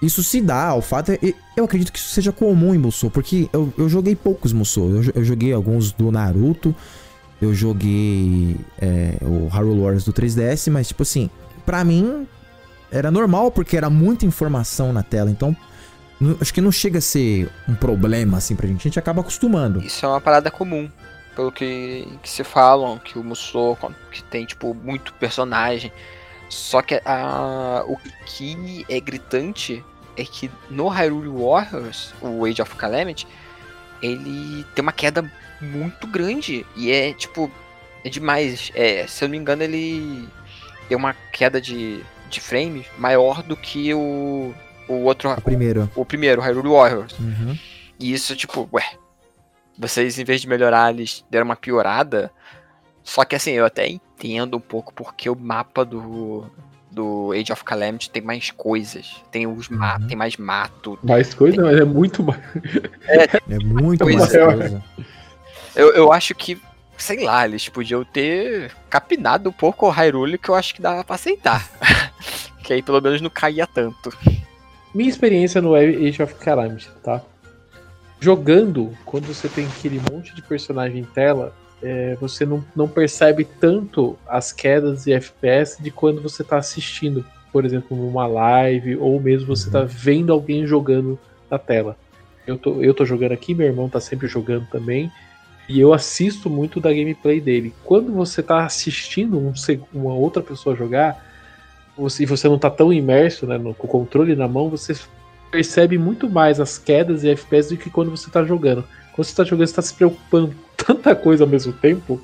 isso se dá ao fato. Eu acredito que isso seja comum em Musou, porque eu, eu joguei poucos Musou. Eu, eu joguei alguns do Naruto, eu joguei é, o Hyrule Warriors do 3DS, mas tipo assim, pra mim era normal porque era muita informação na tela, então acho que não chega a ser um problema assim pra gente, a gente acaba acostumando. Isso é uma parada comum. Pelo que, que se falam, que o Musou, que tem, tipo, muito personagem. Só que a, o que é gritante é que no Hyrule Warriors, o Age of Calamity, ele tem uma queda muito grande. E é, tipo, é demais. É, se eu não me engano, ele tem uma queda de, de frame maior do que o, o outro, A primeira. o primeiro, Hyrule Warriors. Uhum. E isso, tipo, ué. Vocês, em vez de melhorar, eles deram uma piorada. Só que assim, eu até entendo um pouco porque o mapa do, do Age of Calamity tem mais coisas. Tem os ma Uhum. tem mais mato. Mais coisa, mas é muito mais. *laughs* É muito Pois mais é. coisa. Eu, eu acho que, sei lá, eles podiam ter capinado um pouco o Hyrule que eu acho que dava pra aceitar. *laughs* que aí pelo menos não caía tanto. Minha experiência no Age of Calamity, tá? Jogando, quando você tem aquele monte de personagem em tela, é, você não, não percebe tanto as quedas de FPS de quando você tá assistindo, por exemplo, numa live, ou mesmo você tá vendo alguém jogando na tela. Eu tô, eu tô jogando aqui, meu irmão tá sempre jogando também, e eu assisto muito da gameplay dele. Quando você tá assistindo um, uma outra pessoa jogar, você, e você não tá tão imerso né, no, com o controle na mão, você percebe muito mais as quedas e FPS do que quando você tá jogando. Quando você tá jogando, você tá se preocupando com tanta coisa ao mesmo tempo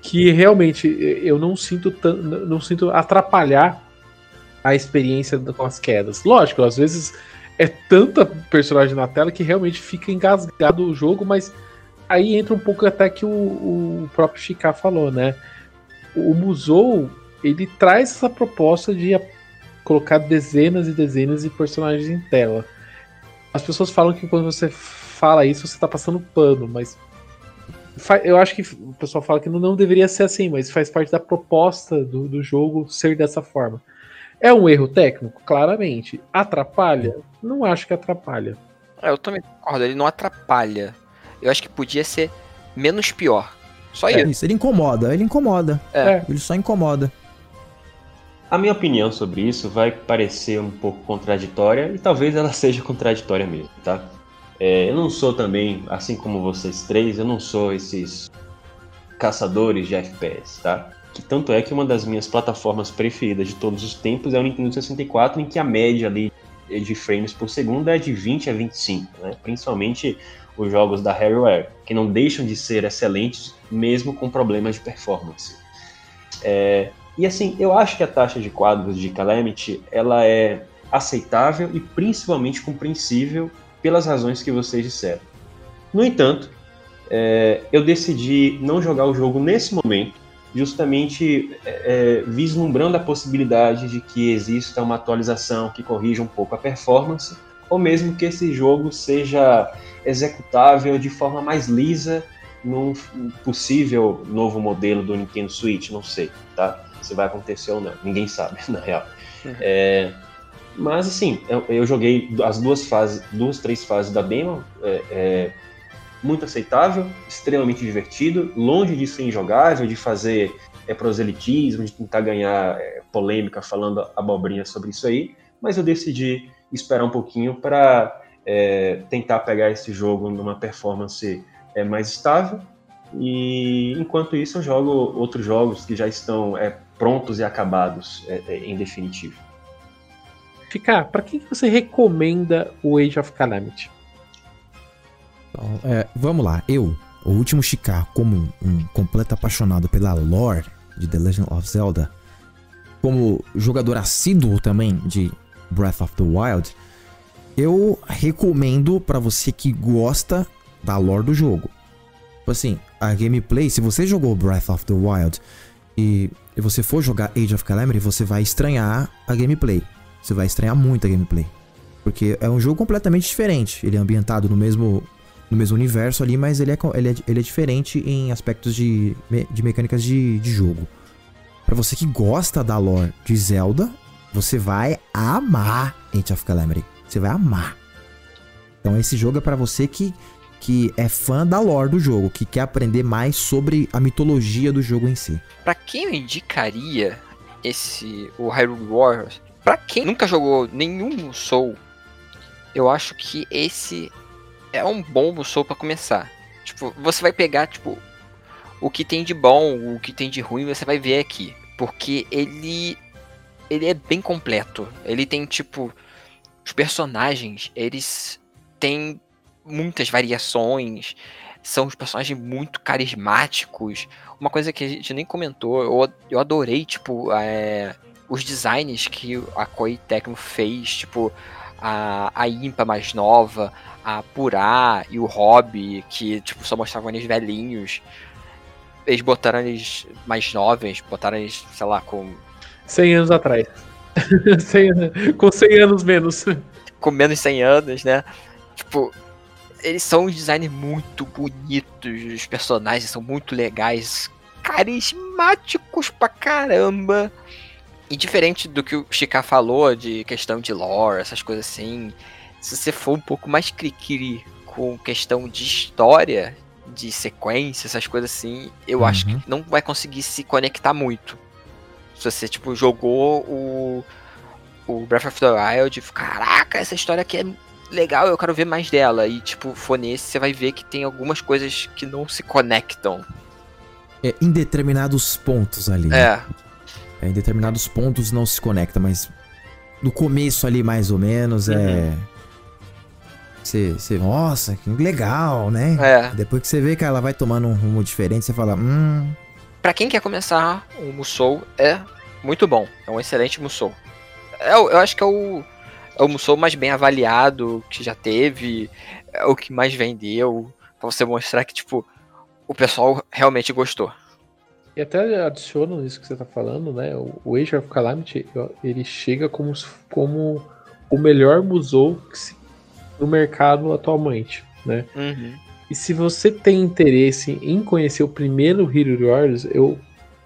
que realmente eu não sinto não sinto atrapalhar a experiência com as quedas. Lógico, às vezes é tanta personagem na tela que realmente fica engasgado o jogo, mas aí entra um pouco até que o, o próprio Chiká falou, né? O Musou, ele traz essa proposta de colocar dezenas e dezenas de personagens em tela. As pessoas falam que quando você fala isso, você tá passando pano, mas eu acho que o pessoal fala que não, deveria ser assim, mas faz parte da proposta do, do jogo ser dessa forma. É um erro técnico? Claramente. Atrapalha? Não acho que atrapalha. É, Eu também concordo, ele não atrapalha. Eu acho que podia ser menos pior. Só É isso. isso, ele incomoda, ele incomoda. É. Ele só incomoda. A minha opinião sobre isso vai parecer um pouco contraditória e talvez ela *laughs* seja contraditória mesmo, tá? É, eu não sou também, assim como vocês três, eu não sou esses caçadores de FPS, tá? Que tanto é que uma das minhas plataformas preferidas de todos os tempos é o Nintendo 64, em que a média ali de frames por segundo é de 20 a 25, né? Principalmente os jogos da Harryware, que não deixam de ser excelentes mesmo com problemas de performance. É, e assim, eu acho que a taxa de quadros de Calamity ela é aceitável e principalmente compreensível pelas razões que vocês disseram. No entanto, é, eu decidi não jogar o jogo nesse momento justamente é, é, vislumbrando a possibilidade de que exista uma atualização que corrija um pouco a performance, ou mesmo que esse jogo seja executável de forma mais lisa num possível novo modelo do Nintendo Switch, não sei, tá? Se vai acontecer ou não, ninguém sabe, *laughs* na real. Uhum. É, mas assim, eu, eu, joguei as duas fases, duas, três fases da demo, é, é muito aceitável, extremamente divertido, longe de ser injogável, de fazer é, proselitismo, de tentar ganhar é, polêmica falando abobrinha sobre isso aí, mas eu decidi esperar um pouquinho para é, tentar pegar esse jogo numa performance é, mais estável. E enquanto isso eu jogo outros jogos que já estão é, prontos e acabados é, é, em definitivo. Ficar, para quem você recomenda o Age of Calamity? Então, é, vamos lá, eu, o último Chicar, como um completo apaixonado pela lore de The Legend of Zelda, como jogador assíduo também de Breath of the Wild, eu recomendo para você que gosta da lore do jogo. Tipo assim, a gameplay, se você jogou Breath of the Wild e você for jogar Age of Calamity, você vai estranhar a gameplay. Você vai estranhar muito a gameplay. Porque é um jogo completamente diferente. Ele é ambientado no mesmo no mesmo universo ali, mas ele é, ele é, ele é diferente em aspectos de, de mecânicas de, de jogo. Para você que gosta da lore de Zelda, você vai amar Age of Calamity. Você vai amar. Então esse jogo é para você que, que é fã da lore do jogo, que quer aprender mais sobre a mitologia do jogo em si. Para quem eu indicaria esse o Hyrule Warriors? Para quem nunca jogou nenhum Soul, eu acho que esse é um bom Musou para começar. Tipo, você vai pegar, tipo, o que tem de bom, o que tem de ruim, você vai ver aqui. Porque ele. Ele é bem completo. Ele tem, tipo. Os personagens, eles têm muitas variações. São os personagens muito carismáticos. Uma coisa que a gente nem comentou, eu, eu adorei, tipo, é, os designs que a Koei Tecmo fez. Tipo, a, a Impa mais nova, a Purá e o Hobby, que tipo, só mostravam eles velhinhos. Eles botaram eles mais novos, botaram eles, sei lá, com. 100 anos atrás. *laughs* 100, com 100 anos menos. Com menos 100 anos, né? Tipo, eles são um design muito bonitos, os personagens são muito legais, carismáticos pra caramba. E diferente do que o Chica falou de questão de lore, essas coisas assim, se você for um pouco mais cri com questão de história, de sequência, essas coisas assim, eu uhum. acho que não vai conseguir se conectar muito. Se você, tipo, jogou o, o Breath of the Wild e caraca, essa história aqui é legal, eu quero ver mais dela. E, tipo, for nesse, você vai ver que tem algumas coisas que não se conectam. É, em determinados pontos ali. Né? É. É, em determinados pontos não se conecta, mas no começo ali mais ou menos é uhum. é. Você, você, nossa, que legal, né? É. Depois que você vê que ela vai tomando um rumo diferente, você fala, hum. Pra quem quer começar, o Musou é muito bom. É um excelente Musou. É, eu acho que é o, é o Musou mais bem avaliado que já teve, é o que mais vendeu, pra você mostrar que, tipo, o pessoal realmente gostou. E até adiciono isso que você está falando, né? O Age of Calamity, ele chega como, como o melhor musou no mercado atualmente, né? Uhum. E se você tem interesse em conhecer o primeiro Hero Wars, eu,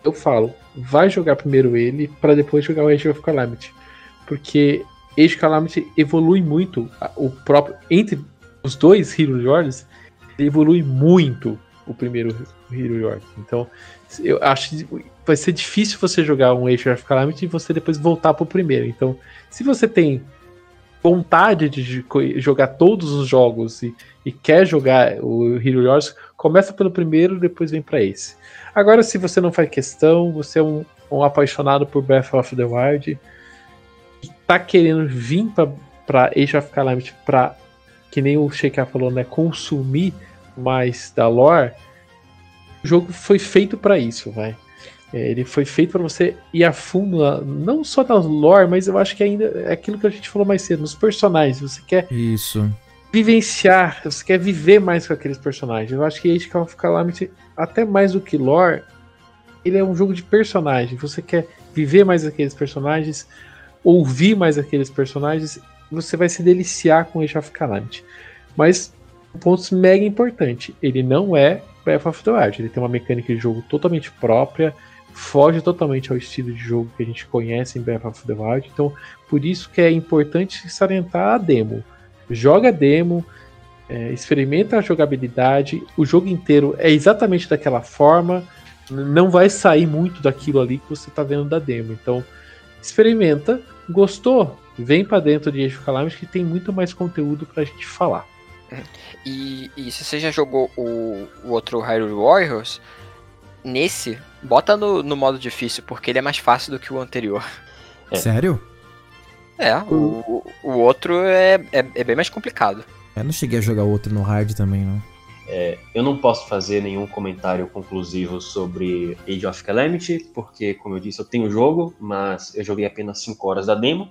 eu falo, vai jogar primeiro ele para depois jogar o Age of Calamity. Porque Age of Calamity evolui muito, o próprio entre os dois Hero Wars, ele evolui muito o primeiro Hero York. Então, eu acho que vai ser difícil você jogar um Age of Calamity e você depois voltar pro primeiro. Então, se você tem vontade de jogar todos os jogos e, e quer jogar o Hero Wars, começa pelo primeiro, depois vem para esse. Agora, se você não faz questão, você é um, um apaixonado por Breath of the Wild, tá querendo vir para Age of Calamity para que nem o Sheikah falou, né, consumir mais da lore, o jogo foi feito para isso, vai. É, ele foi feito para você ir a fundo, não só na lore, mas eu acho que ainda é aquilo que a gente falou mais cedo, nos personagens. Você quer Isso. vivenciar, você quer viver mais com aqueles personagens. Eu acho que Age of Calamity, até mais do que lore, ele é um jogo de personagem. Você quer viver mais aqueles personagens, ouvir mais aqueles personagens, você vai se deliciar com Age of Calamity. Mas um ponto mega importante, ele não é Breath of the Wild, ele tem uma mecânica de jogo totalmente própria, foge totalmente ao estilo de jogo que a gente conhece em Breath of the Wild. Então, por isso que é importante salientar a demo. Joga a demo, é, experimenta a jogabilidade, o jogo inteiro é exatamente daquela forma, não vai sair muito daquilo ali que você está vendo da demo. Então, experimenta, gostou? Vem para dentro de Age of Calamity que tem muito mais conteúdo para a gente falar. E, e, se você já jogou o, o outro Hyrule Warriors, nesse, bota no, no modo difícil, porque ele é mais fácil do que o anterior. É. Sério? É, o, o outro é, é, é, bem mais complicado. Eu não cheguei a jogar o outro no hard também, não. É, eu não posso fazer nenhum comentário conclusivo sobre Age of Calamity, porque, como eu disse, eu tenho o jogo, mas eu joguei apenas 5 horas da demo,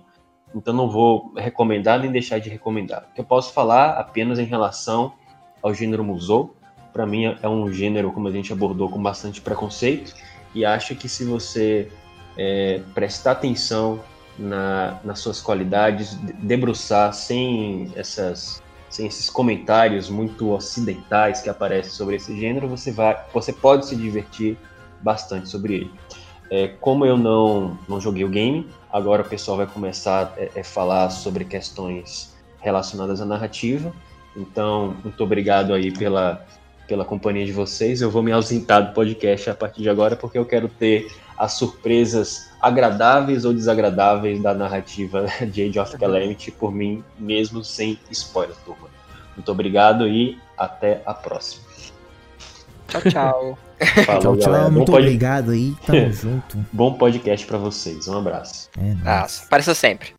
então não vou recomendar nem deixar de recomendar. O que eu posso falar apenas em relação ao gênero Musou, para mim é um gênero, como a gente abordou, com bastante preconceito, e acho que se você é, prestar atenção na, nas suas qualidades, debruçar sem essas sem esses comentários muito ocidentais que aparecem sobre esse gênero, você vai, você pode se divertir bastante sobre ele. É, como eu não, não joguei o game, agora o pessoal vai começar a é, é, falar sobre questões relacionadas à narrativa. Então, muito obrigado aí pela, pela companhia de vocês. Eu vou me ausentar do podcast a partir de agora porque eu quero ter as surpresas agradáveis ou desagradáveis da narrativa *laughs* de Age of Calamity por mim, mesmo sem spoiler, turma. Muito obrigado e até a próxima. Tchau, tchau. Falou, tchau, tchau. Muito pod... obrigado aí. Tamo *laughs* junto. Bom podcast para vocês. Um abraço. É, Nossa, apareça sempre.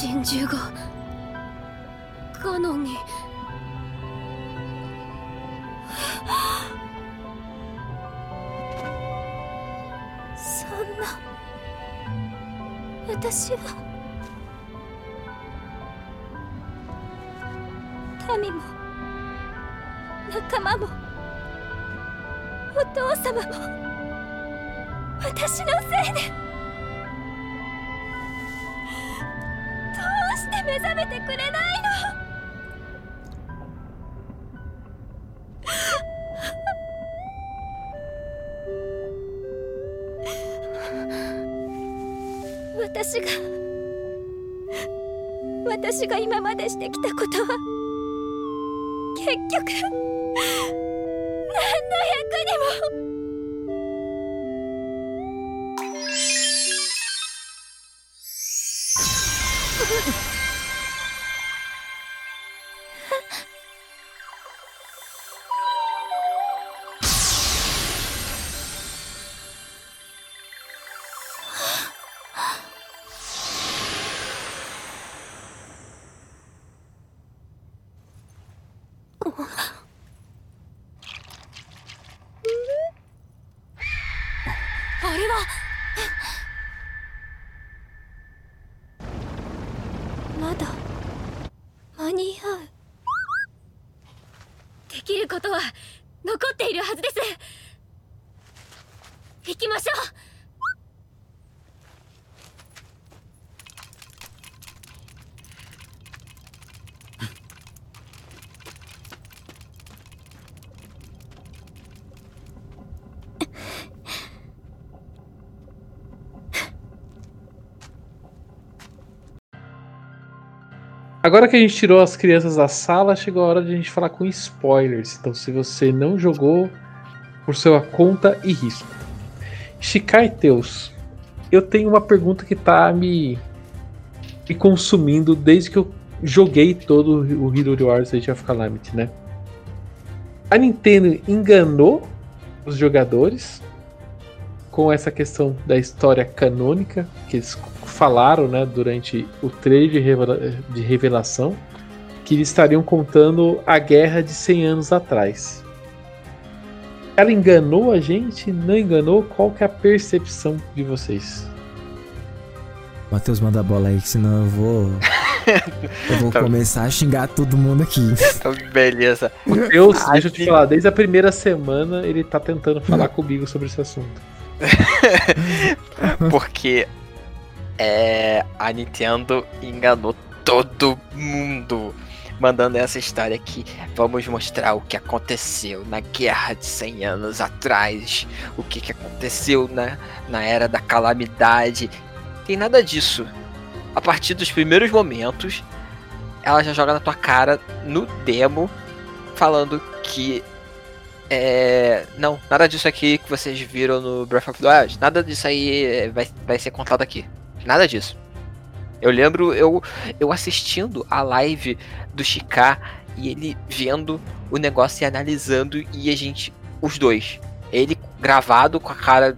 真珠がカノンに。そんな私は民も仲間もお父様も私のせいで。めてくれないの。私が私が今までしてきたことは結局 Agora que a gente tirou as crianças da sala, chegou a hora de a gente falar com spoilers. Então, se você não jogou, por sua conta e risco. Shikai Teus, eu tenho uma pergunta que tá me, me consumindo desde que eu joguei todo o Hero Wars Age of Calamity, né? A Nintendo enganou os jogadores com essa questão da história canônica que eles falaram, né, durante o trailer de, revela de revelação, que eles estariam contando a guerra de 100 anos atrás. Ela enganou a gente? Não enganou? Qual que é a percepção de vocês? Matheus, manda a bola aí, que senão eu vou. *laughs* eu vou Tá. começar a xingar todo mundo aqui. Então, *laughs* beleza. Ah, *laughs* deixa eu te falar, desde a primeira semana ele tá tentando falar comigo sobre esse assunto. Porque é, a Nintendo enganou todo mundo. Mandando essa história aqui. Vamos mostrar o que aconteceu na guerra de 100 anos atrás. O que, que aconteceu na, na era da calamidade. Tem nada disso. A partir dos primeiros momentos, ela já joga na tua cara no demo, falando que é, não, nada disso aqui que vocês viram no Breath of the Wild, nada disso aí é, vai, vai ser contado aqui. Nada disso. Eu lembro eu, eu assistindo a live do Chiká e ele vendo o negócio e analisando e a gente, os dois, ele gravado com a cara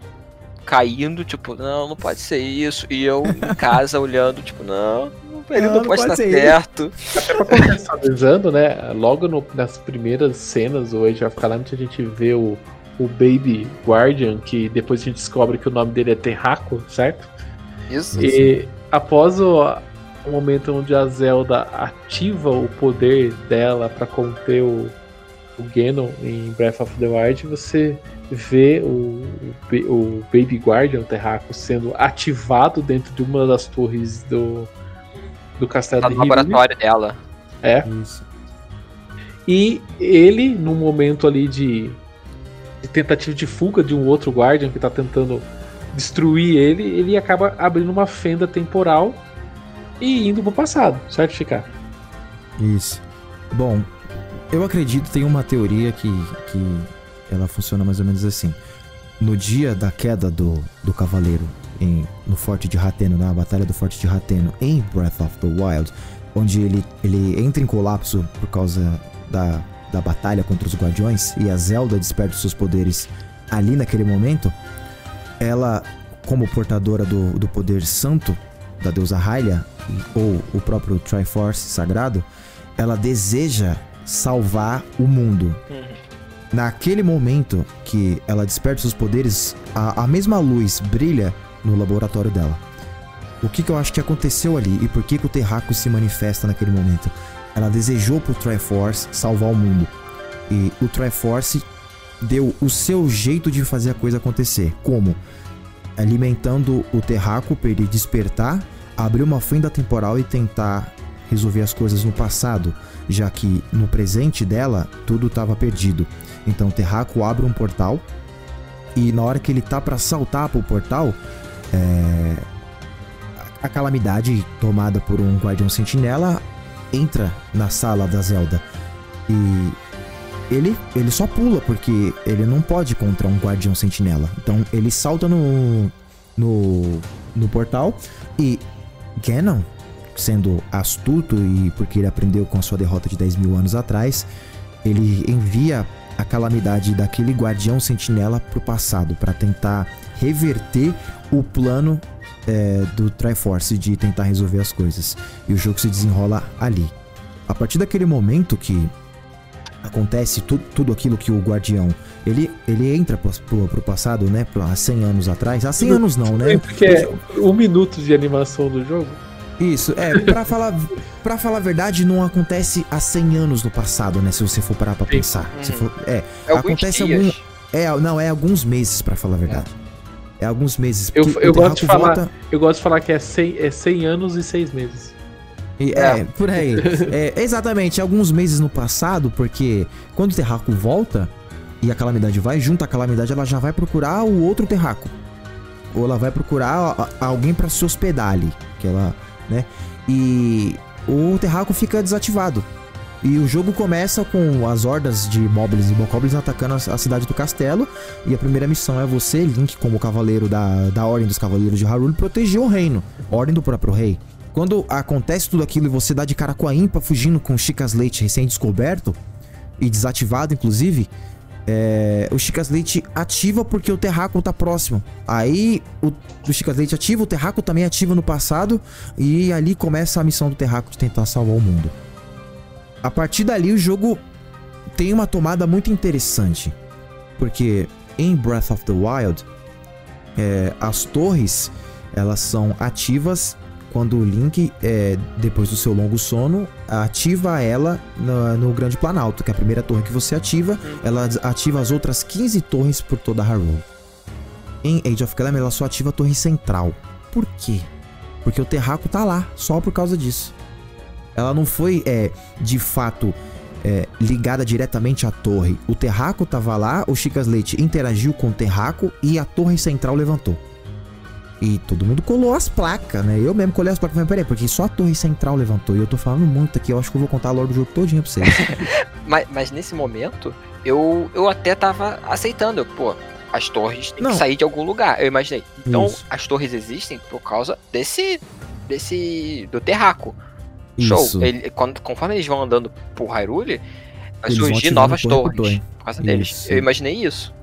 caindo, tipo, não, não pode ser isso, e eu em *laughs* casa olhando, tipo, não, ele não, Não, não pode pode estar ser isso. certo. Até pra contextualizando, né? Logo no- nas primeiras cenas do Age of Calamity a gente vê o, o Baby Guardian, que depois a gente descobre que o nome dele é Terraco, certo? Isso. E após o, o momento onde a Zelda ativa o poder dela pra conter o, o Ganon em Breath of the Wild, você vê o, o, Ba- o Baby Guardian, o Terraco, sendo ativado dentro de uma das torres do, do castelo Tá de no laboratório dela. É. Isso. E ele, num momento ali de, de tentativa de fuga de um outro Guardian que tá tentando destruir ele, ele acaba abrindo uma fenda temporal e indo pro passado, certo, Chica? Isso. Bom, eu acredito, tem uma teoria que, que ela funciona mais ou menos assim. No dia da queda do, do cavaleiro em, no Forte de Rateno, na Batalha do Forte de Rateno, em Breath of the Wild, onde ele, ele entra em colapso por causa da, da batalha contra os guardiões e a Zelda desperta os seus poderes ali naquele momento, ela, como portadora do, do poder santo da deusa Hylia, ou o próprio Triforce sagrado, ela deseja salvar o mundo. Naquele momento que ela desperta seus poderes, a, a mesma luz brilha no laboratório dela. O que, que eu acho que aconteceu ali e por que, que o Terraco se manifesta naquele momento? Ela desejou pro Triforce salvar o mundo. E o Triforce deu o seu jeito de fazer a coisa acontecer. Como? Alimentando o Terraco para ele despertar, abrir uma fenda temporal e tentar resolver as coisas no passado, já que no presente dela tudo estava perdido. Então o Terraco abre um portal e na hora que ele tá para saltar pro portal, é, a calamidade tomada por um guardião sentinela entra na sala da Zelda e ele, ele só pula porque ele não pode contra um guardião sentinela. Então ele salta no, no, no portal e Ganon, sendo astuto e porque ele aprendeu com a sua derrota de 10 mil anos atrás, ele envia a calamidade daquele guardião sentinela pro passado para tentar reverter o plano é, do Triforce de tentar resolver as coisas. E o jogo se desenrola ali. A partir daquele momento que acontece tu, tudo aquilo que o guardião ele, ele entra pro, pro, pro passado, né? Há 100 anos atrás. Há 100 anos não, né? Porque é um minuto de animação do jogo. Isso, é, pra *laughs* falar, pra falar a verdade, não acontece há 100 anos no passado, né? Se você for parar pra Sim. pensar. Se Uhum. for, é, É alguns Acontece dias. algum- é, não, é alguns meses, pra falar a verdade. É, alguns meses. Eu- eu gosto de falar- Eu gosto de falar que é 100, é 100 anos e 6 meses. E- É, por aí. É, exatamente, alguns meses no passado, porque quando o Terraco volta e a calamidade vai, junto à calamidade, ela já vai procurar o outro Terraco. Ou ela vai procurar alguém pra se hospedar ali. Que ela, né? E o Terraco fica desativado. E o jogo começa com as hordas de Moblins e Bokoblins atacando a, a cidade do castelo. E a primeira missão é você, Link, como cavaleiro da, da Ordem dos Cavaleiros de Hyrule, proteger o reino. Ordem do próprio rei. Quando acontece tudo aquilo e você dá de cara com a Impa fugindo com o Chicas Leite recém-descoberto e desativado, inclusive, é, o Chicas Leite ativa porque o Terraco tá próximo. Aí o, o Chicas Leite ativa, o Terraco também ativa no passado e ali começa a missão do Terraco de tentar salvar o mundo. A partir dali o jogo tem uma tomada muito interessante, porque em Breath of the Wild é, as torres elas são ativas quando o Link, é, depois do seu longo sono, ativa ela no, no Grande Planalto, que é a primeira torre que você ativa, ela ativa as outras 15 torres por toda Hyrule. Em Age of Calamity, ela só ativa a torre central. Por quê? Porque o Terraco tá lá, só por causa disso. Ela não foi, é, de fato, é, ligada diretamente à torre. O Terraco tava lá, o Chicas Leite interagiu com o Terraco e a torre central levantou. E todo mundo colou as placas, né? Eu mesmo colei as placas. Mas peraí, porque só a torre central levantou. E eu tô falando muito aqui. Eu acho que eu vou contar a lore do jogo todinho pra vocês. *laughs* Mas, mas nesse momento, eu, eu até tava aceitando. Pô, as torres têm Não. que sair de algum lugar. Eu imaginei. Então, Isso. as torres existem por causa desse. desse. do terraco. Isso. Show. Ele, quando, conforme eles vão andando por Hyrule, vai surgir novas por torres. torre. Por causa deles. Isso. Eu imaginei isso.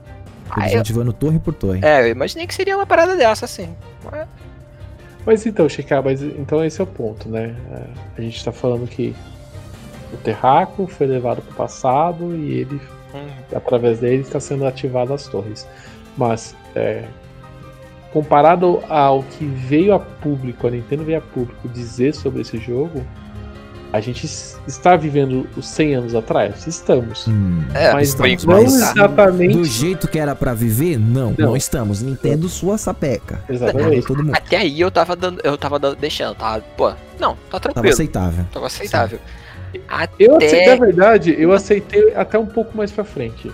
Eles Aí vão eu, ativando torre por torre. é, eu imaginei que seria uma parada dessa, assim. Mas- Mas então, Chica, mas então esse é o ponto, né? É, A gente tá falando que o Terraco foi levado pro passado e ele, hum, através dele, está sendo ativado as torres. Mas, é, comparado ao que veio a público, a Nintendo veio a público dizer sobre esse jogo, a gente está vivendo os 100 anos atrás? Estamos. Hum, É, mas estamos, não mas exatamente. do jeito que era pra viver, não, não, Não. estamos. Nintendo sua sapeca. Exatamente. Todo mundo. Até aí eu tava dando. Eu tava dando- deixando, tava. Pô, não, tá Tava tranquilo. aceitável. Tava aceitável. Até. Eu aceitei, na verdade, eu aceitei até um pouco mais pra frente.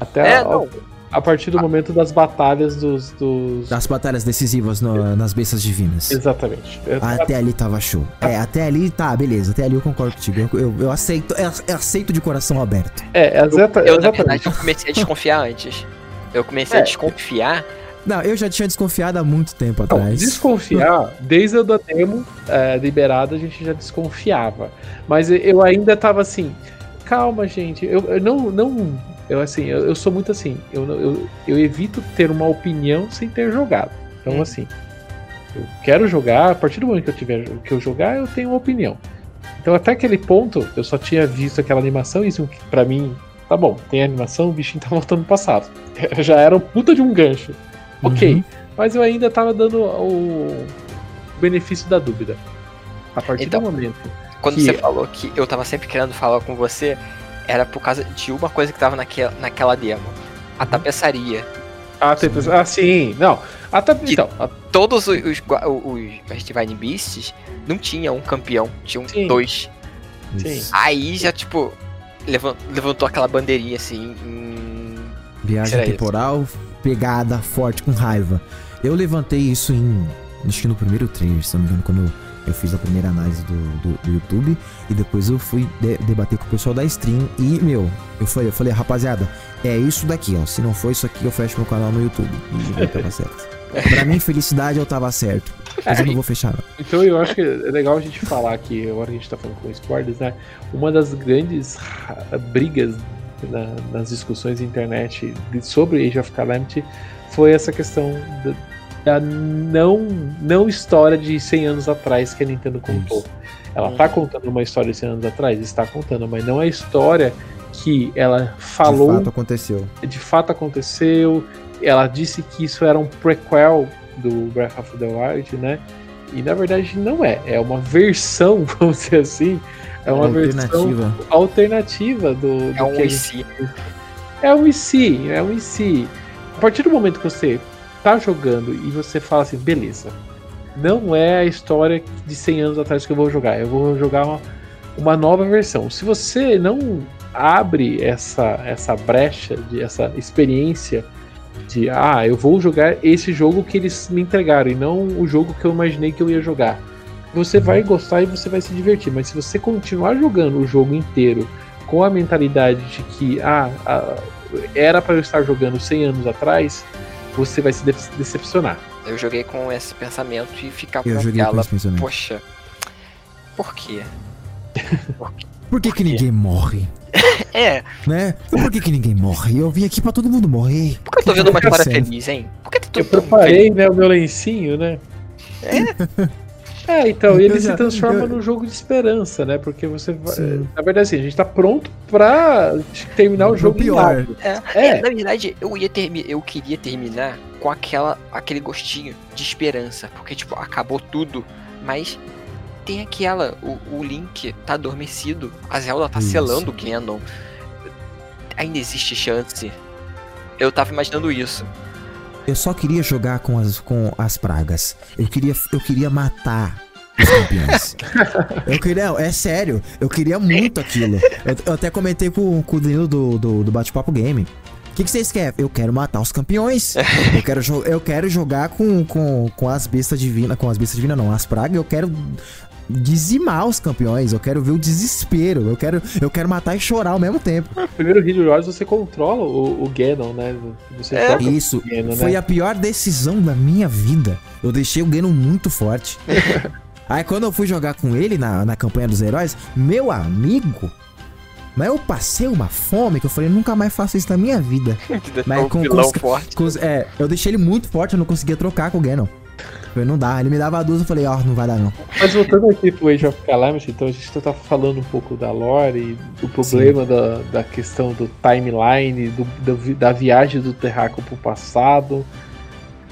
Até É, a, não. A partir do momento das batalhas dos. dos... Das batalhas decisivas no- nas bestas divinas. Exatamente. Eu- Até ali tava show. É, até ali tá, beleza. Até ali eu concordo contigo. Eu, eu, eu aceito, eu, eu aceito de coração aberto. É, exata, Eu, na exatamente. verdade, eu comecei a desconfiar antes. Eu comecei a É. desconfiar. Não, eu já tinha desconfiado há muito tempo Não, atrás. desconfiar, desde a da demo é, liberada, a gente já desconfiava. Mas eu ainda tava assim, calma, gente. Eu, eu não. não eu assim, eu, eu sou muito assim. Eu, eu, eu evito ter uma opinião sem ter jogado. Então, Hum. assim, eu quero jogar, a partir do momento que eu tiver que eu jogar, eu tenho uma opinião. Então, até aquele ponto, eu só tinha visto aquela animação e isso, pra mim, tá bom, tem animação, o bichinho tá voltando no passado. *laughs* Já era um puta de um gancho. Ok, Uhum. mas eu ainda tava dando o benefício da dúvida. A partir Então, do momento. Quando Que- você falou que eu tava sempre querendo falar com você, era por causa de uma coisa que tava naquela, naquela demo. Uhum. A tapeçaria. Ah, tem- ah, sim, não. A Então, a- Todos os, os, os, os Divine Beasts não tinha um campeão, tinham Sim. dois. sim. Aí já, tipo, levan- levantou aquela bandeirinha assim. hum, Viagem Será isso? temporal, pegada forte com raiva. Eu levantei isso em. Acho que no primeiro trailer, se não me engano, quando eu fiz a primeira análise do, do, do YouTube. E depois eu fui de- debater com o pessoal da stream. E, meu, eu falei, eu falei, rapaziada, é isso daqui, ó. Se não for isso aqui, eu fecho meu canal no YouTube. E eu *laughs* tava certo. Pra mim, felicidade eu tava certo. Mas eu não vou fechar, não. Então eu acho que é legal a gente falar aqui, agora que a gente tá falando com spoilers, né? Uma das grandes ra- brigas na- nas discussões na internet sobre Age of Calamity foi essa questão da, da não, não história de 100 anos atrás que a Nintendo contou. Isso. Ela tá contando uma história de 100 anos atrás? Está contando, mas não é a história que ela falou De fato aconteceu. de fato aconteceu. Ela disse que isso era um prequel do Breath of the Wild, né? E na verdade não é. É uma versão, *laughs* vamos dizer assim. É uma versão Alternativa. alternativa do, do É um que IC. É um IC, é um IC. A partir do momento que você tá jogando e você fala assim, beleza, não é a história de 100 anos atrás que eu vou jogar, eu vou jogar uma, uma nova versão. Se você não abre essa, essa brecha, de, essa experiência de, ah, eu vou jogar esse jogo que eles me entregaram e não o jogo que eu imaginei que eu ia jogar. Você vai gostar e você vai se divertir, mas se você continuar jogando o jogo inteiro com a mentalidade de que ah, ah, era para eu estar jogando 100 anos atrás, você vai se de- decepcionar. Eu joguei com esse pensamento e ficava Eu com joguei com aquela, esse pensamento. poxa, por quê? *laughs* Por que, que ninguém morre? *laughs* É, Né? Por que, que ninguém morre? Eu vim aqui pra todo mundo morrer. por que eu tô vendo uma tá história feliz, hein? Por que tá Eu todo mundo preparei né, o meu lencinho, né? É, *laughs* então, ele se transforma eu- num jogo de esperança, né? Porque você vai. Sim. Na verdade, assim, a gente tá pronto pra terminar o jogo pior. É, É. é, na verdade, eu ia termi eu queria terminar com aquela aquele gostinho de esperança, porque tipo, acabou tudo, mas tem aquela, o, o Link tá adormecido, a Zelda tá Isso. selando o Ganon. Ainda existe chance. Eu tava imaginando isso. Eu só queria jogar com as, com as pragas. Eu queria, eu queria matar os campeões. *laughs* eu queria, é sério, eu queria muito aquilo. Eu, eu até comentei com, com o Danilo do, do, do Bate-Papo Game. O que, que vocês querem? Eu quero matar os campeões. eu, quero eu quero jogar com, com, com as bestas divinas. Com as bestas divinas, não. As pragas, eu quero dizimar os campeões. Eu quero ver o desespero. Eu quero, eu quero matar e chorar ao mesmo tempo. No primeiro Hero Wars você controla o, o Ganon, né? Você É. Isso. Ganon, Foi né? a pior decisão da minha vida. Eu deixei o Ganon muito forte. *laughs* Aí quando eu fui jogar com ele na, na campanha dos heróis, meu amigo. Mas eu passei uma fome que eu falei, nunca mais faço isso na minha vida. *laughs* Mas o com- vilão com- forte. Com é, eu deixei ele muito forte, eu não conseguia trocar com o Ganon. Falei, não dá. Ele me dava duas, eu falei, ó, não vai dar não. Mas voltando aqui pro Age of Calamity, então a gente tá falando um pouco da lore e do problema da, da questão do timeline, do, do da viagem do Terraco pro passado.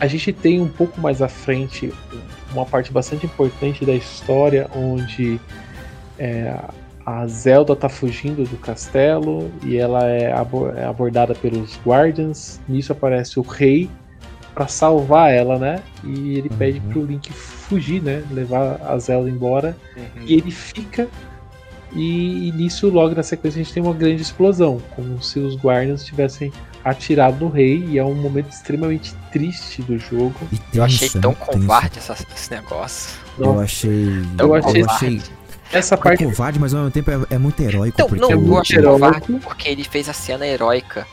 A gente tem um pouco mais à frente uma parte bastante importante da história onde é, a Zelda tá fugindo do castelo e ela é, é abordada pelos Guardians. Nisso aparece o rei pra salvar ela, né? E ele pede Uhum. pro Link fugir, né? Levar a Zelda embora. Uhum. E ele fica. E, e nisso, logo na sequência, a gente tem uma grande explosão. Como se os Guardians tivessem atirado no rei. E é um momento extremamente triste do jogo. E Eu achei tão né? Covarde essa- esse negócio. Eu achei. Eu achei- Eu achei Essa é parte covarde, mas ao mesmo tempo é, é muito heróico. Então, porque não, é eu muito achei heróico. covarde porque ele fez a cena heróica.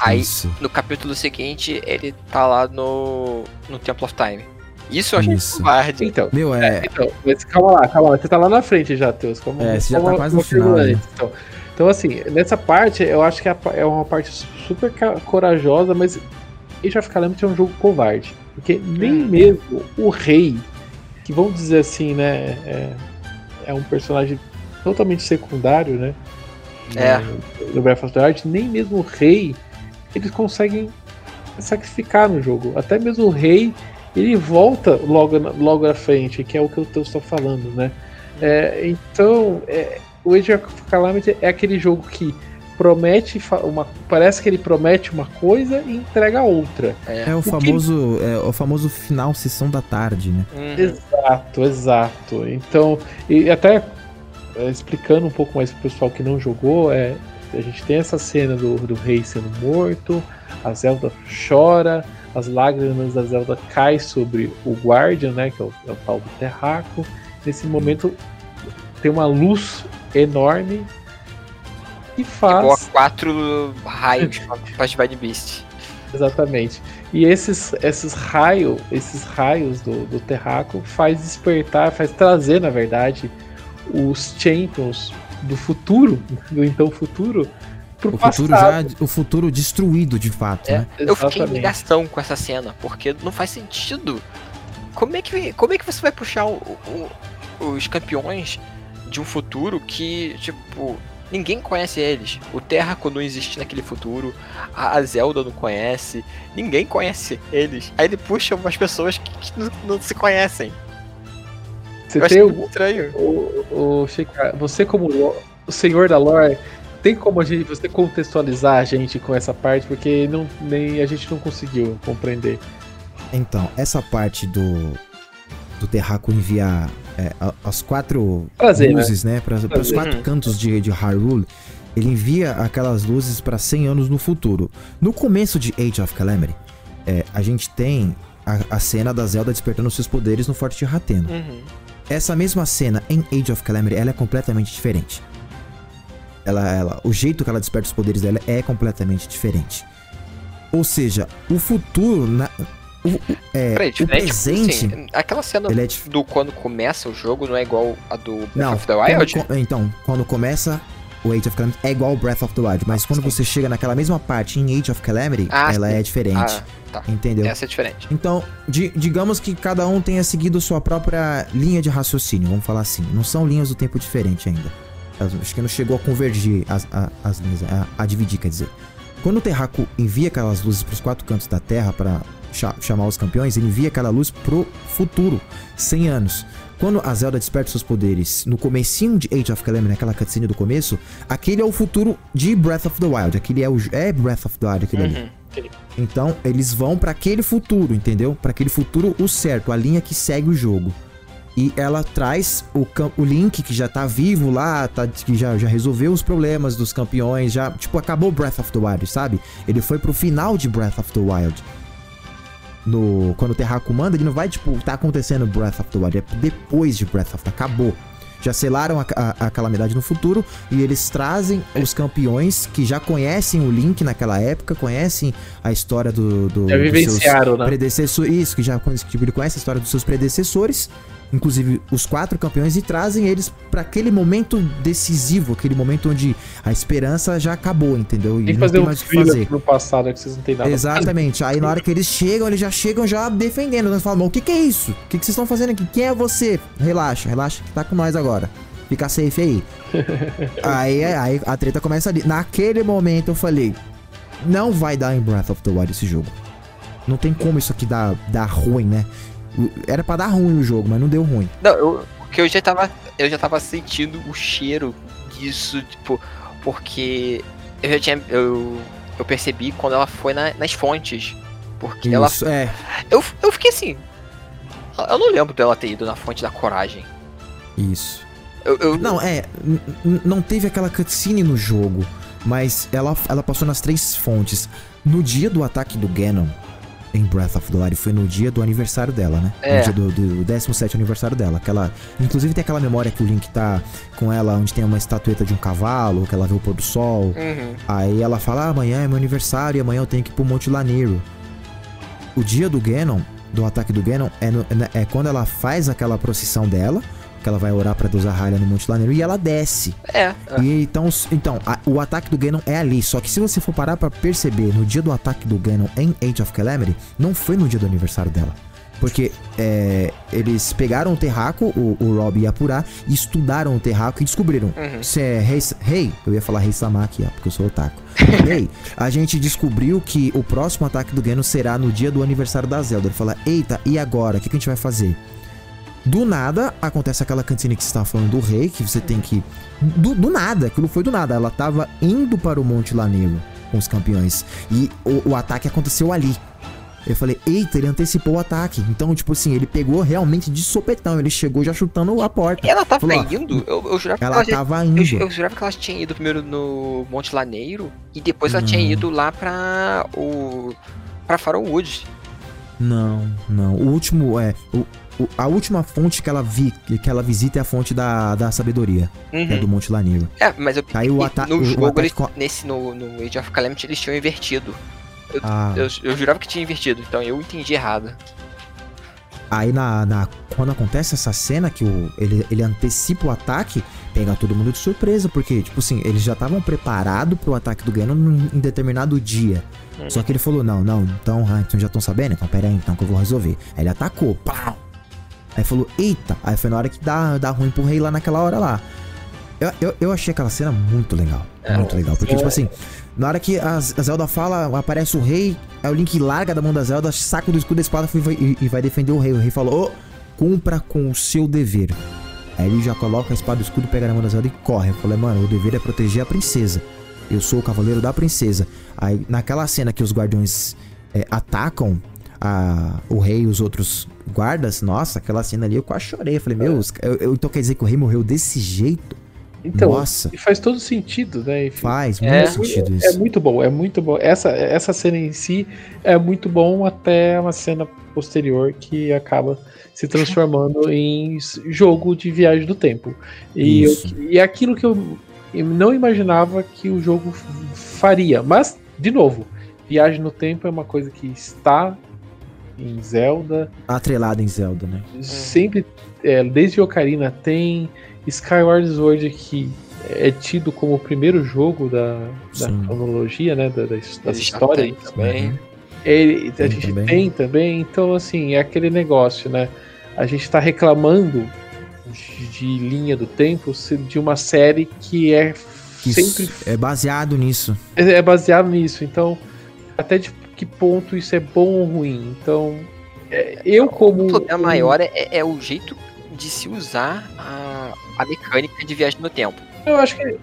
Aí, Isso. no capítulo seguinte, ele tá lá no, no Temple of Time. Isso eu achei Isso. covarde. Então, Meu, é. então, mas calma lá, calma lá. Você tá lá na frente já, Teus. Calma, É, você já tá quase no final, né? Então, então, assim, nessa parte, eu acho que é é uma parte super corajosa, mas Age of Calamity é um jogo covarde. Porque nem Hum. mesmo o rei, que vamos dizer assim, né, é, é um personagem totalmente secundário, né? no- É. No Breath of the Wild, nem mesmo o rei, eles conseguem sacrificar no jogo. Até mesmo o rei, ele volta logo, na- logo à frente, que é o que eu estou falando, né? É, então, é, o Age of Calamity é aquele jogo que promete uma, parece que ele promete uma coisa e entrega outra. É o que- famoso, é o famoso final sessão da tarde, né? Uhum. Exato, exato. Então, e até é, explicando um pouco mais pro pessoal que não jogou, é, a gente tem essa cena do, do rei sendo morto, a Zelda chora, as lágrimas da Zelda caem sobre o Guardian, né, que é o, é o tal do Terraco. Nesse momento tem uma luz enorme que Igual a faz quatro raios *laughs* pra Divine Beast. Exatamente. E esses, esses raios, esses raios do, do Terraco faz despertar, faz trazer, na verdade, os Champions do futuro, do então futuro, pro O futuro passado. já, o futuro destruído de fato, É, né? eu fiquei em ligação com essa cena, porque não faz sentido. Como é que, como é que você vai puxar o- o- os campeões de um futuro que, tipo, ninguém conhece eles? O Terraco não existe naquele futuro, a a Zelda não conhece, ninguém conhece eles. Aí ele puxa umas pessoas que, que não, não se conhecem. Você Eu tem o, estranho. o, o Sheikah, você como o senhor da lore, tem como a gente, você contextualizar a gente com essa parte, porque não, nem a gente não conseguiu compreender. Então, essa parte do. Do Terraco enviar é, as quatro Prazer, né? luzes, né? Para os quatro cantos de, de Hyrule, ele envia aquelas luzes para 100 anos no futuro. No começo de Age of Calamity, é, a gente tem a, a cena da Zelda despertando seus poderes no Forte de Rateno. Uhum. Essa mesma cena em Age of Calamity, ela é completamente diferente. Ela, ela, o jeito que ela desperta os poderes dela é completamente diferente. Ou seja, o futuro, na, o, é, Peraí, o presente, Assim, aquela cena é do quando começa o jogo não é igual a do Breath Não, of the Wild? quando co- então, quando começa o Age of Calamity é igual ao Breath of the Wild, mas quando você chega naquela mesma parte em Age of Calamity, Ah, ela sim. é diferente. Ah, tá. Entendeu? Essa é diferente. Então, di- digamos que cada um tenha seguido sua própria linha de raciocínio, vamos falar assim. Não são linhas do tempo diferente ainda. Acho que não chegou a convergir as, a- as linhas, a, a dividir, quer dizer. Quando o Terraco envia aquelas luzes para os quatro cantos da Terra para chamar os campeões, ele envia aquela luz pro futuro, 100 anos. Quando a Zelda desperta seus poderes no comecinho de Age of Calamity, naquela cutscene do começo, aquele é o futuro de Breath of the Wild. Aquele é o é Breath of the Wild, aquele ali. Uhum. Então, eles vão pra aquele futuro, entendeu? Pra aquele futuro o certo, a linha que segue o jogo. E ela traz o, o Link que já tá vivo lá, tá, que já, já resolveu os problemas dos campeões, já, tipo, acabou Breath of the Wild, sabe? Ele foi pro final de Breath of the Wild. No, quando o Terraco manda, ele não vai, tipo, tá acontecendo Breath of the Wild, é depois de Breath of the Acabou. Já selaram a, a- a calamidade no futuro e eles trazem os campeões que já conhecem o Link naquela época, conhecem a história do, do Já vivenciaram, né? predecessores, isso, que já conhece- tipo, ele conhece a história dos seus predecessores, inclusive os quatro campeões, e trazem eles pra aquele momento decisivo, aquele momento onde a esperança já acabou, entendeu? E Tem que não fazer tem mais o que fazer. no passado que vocês não têm nada. Exatamente. Aí na hora que eles chegam, eles já chegam já defendendo. Eles falam, o que que é isso? O que que vocês estão fazendo aqui? Quem é você? Relaxa, relaxa tá com nós agora. Fica safe aí. *laughs* aí, aí a treta começa ali. Naquele momento eu falei, não vai dar em Breath of the Wild esse jogo. Não tem como isso aqui dar, dar ruim, né? Era pra dar ruim o jogo, mas não deu ruim. Não, eu, porque eu já tava. Eu já tava sentindo o cheiro disso, tipo, porque eu já tinha. Eu, eu percebi quando ela foi na- nas fontes. Porque ela. Isso, é. Eu, eu fiquei assim. Eu não lembro dela ter ido na fonte da coragem. Isso. Eu, eu- Não, é. Não teve aquela cutscene no jogo, mas ela, ela passou nas três fontes. No dia do ataque do Ganon em Breath of the Wild, foi no dia do aniversário dela, né? É. No dia do, do 17 aniversário dela. Aquela, inclusive tem aquela memória que o Link tá com ela, onde tem uma estatueta de um cavalo, que ela vê o pôr do sol. Uhum. Aí ela fala: ah, amanhã é meu aniversário e amanhã eu tenho que ir pro Monte Laneiro. O dia do Ganon, do ataque do Ganon, é, no- é quando ela faz aquela procissão dela, que ela vai orar pra deusa Hylia no Monte Laneiro, e ela desce. É. E então, então a- o ataque do Ganon é ali. Só que se você for parar pra perceber, no dia do ataque do Ganon em Age of Calamity, não foi no dia do aniversário dela. Porque é, eles pegaram o terraco, o, o Rob ia apurar, e estudaram o terraco e descobriram. Uhum. Se é rei, rei, eu ia falar rei Samaki, ó, porque eu sou otaku. *laughs* Rei, a gente descobriu que o próximo ataque do Ganon será no dia do aniversário da Zelda. Ele fala, eita, e agora? O que, que a gente vai fazer? Do nada, acontece aquela cantina que você estava falando do rei, que você tem que. Do, do nada, aquilo foi do nada. Ela tava indo para o Monte Laneiro com os campeões. E o, o ataque aconteceu ali. Eu falei, eita, ele antecipou o ataque. Então, tipo assim, ele pegou realmente de sopetão. Ele chegou já chutando a porta. Ela tava Falou, indo? Eu, eu jurava que Ela ela já tava Eu, indo. ju- eu jurava que ela tinha ido primeiro no Monte Laneiro e depois ela tinha Não. ido lá pra o pra Farrowwood. Não, não. O último é. O- a última fonte que ela vi, que ela visita é a fonte da, da sabedoria, é Uhum. do Monte Laneiro. É, mas eu Aí o ata- no o- o jogo ataque eles, co- nesse no, no Age of Calamity eles tinham invertido. Ah, Eu, eu jurava que tinha invertido, então eu entendi errado. aí na, na- quando acontece essa cena que o, ele, ele antecipa o ataque, pega todo mundo de surpresa, porque, tipo assim, eles já estavam preparados pro ataque do Ganon em em determinado dia. Uhum. Só que ele falou, não, não, então, ah, então já estão sabendo? Então pera aí, então que eu vou resolver. Aí ele atacou, pau! Aí falou, eita! Aí foi na hora que dá, dá ruim pro rei lá naquela hora lá. Eu, eu, eu achei aquela cena muito legal. É. muito legal. Porque, tipo assim, na hora que a, Zelda fala, aparece o rei, aí o Link larga da mão da Zelda, saca do escudo da espada e vai, vai defender o rei. O rei falou, ô, cumpra com o seu dever. Aí ele já coloca a espada e o escudo, pega na mão da Zelda e corre. Eu falei, mano, o dever é proteger a princesa. Eu sou o cavaleiro da princesa. Aí, naquela cena que os guardiões é, atacam a, o rei e os outros guardas, nossa, aquela cena ali eu quase chorei. Eu falei, meu, eu, eu- então quer dizer que o rei morreu desse jeito? Então, Nossa. e faz todo sentido, né? Enfim, Faz muito É. sentido É isso. muito bom, é muito bom. Essa, essa cena em si é muito bom até uma cena posterior que acaba se transformando *laughs* em jogo de viagem do tempo. E, eu- Isso. e é aquilo que eu, não imaginava que o jogo faria. Mas, de novo, viagem no tempo é uma coisa que está em Zelda. Atrelado em Zelda, né? Sempre, é, desde Ocarina tem Skyward Sword que é tido como o primeiro jogo da, da cronologia, né, da, da, das histórias. tem também. Ele, a Tem gente também. tem também, então assim, é aquele negócio, né? A gente tá reclamando de, de linha do tempo de uma série que é sempre é baseado nisso. é é baseado nisso. Então, até de que ponto isso é bom ou ruim? Então, é, eu como O problema maior é, é o jeito de se usar a, a mecânica de viagem no tempo. Eu acho que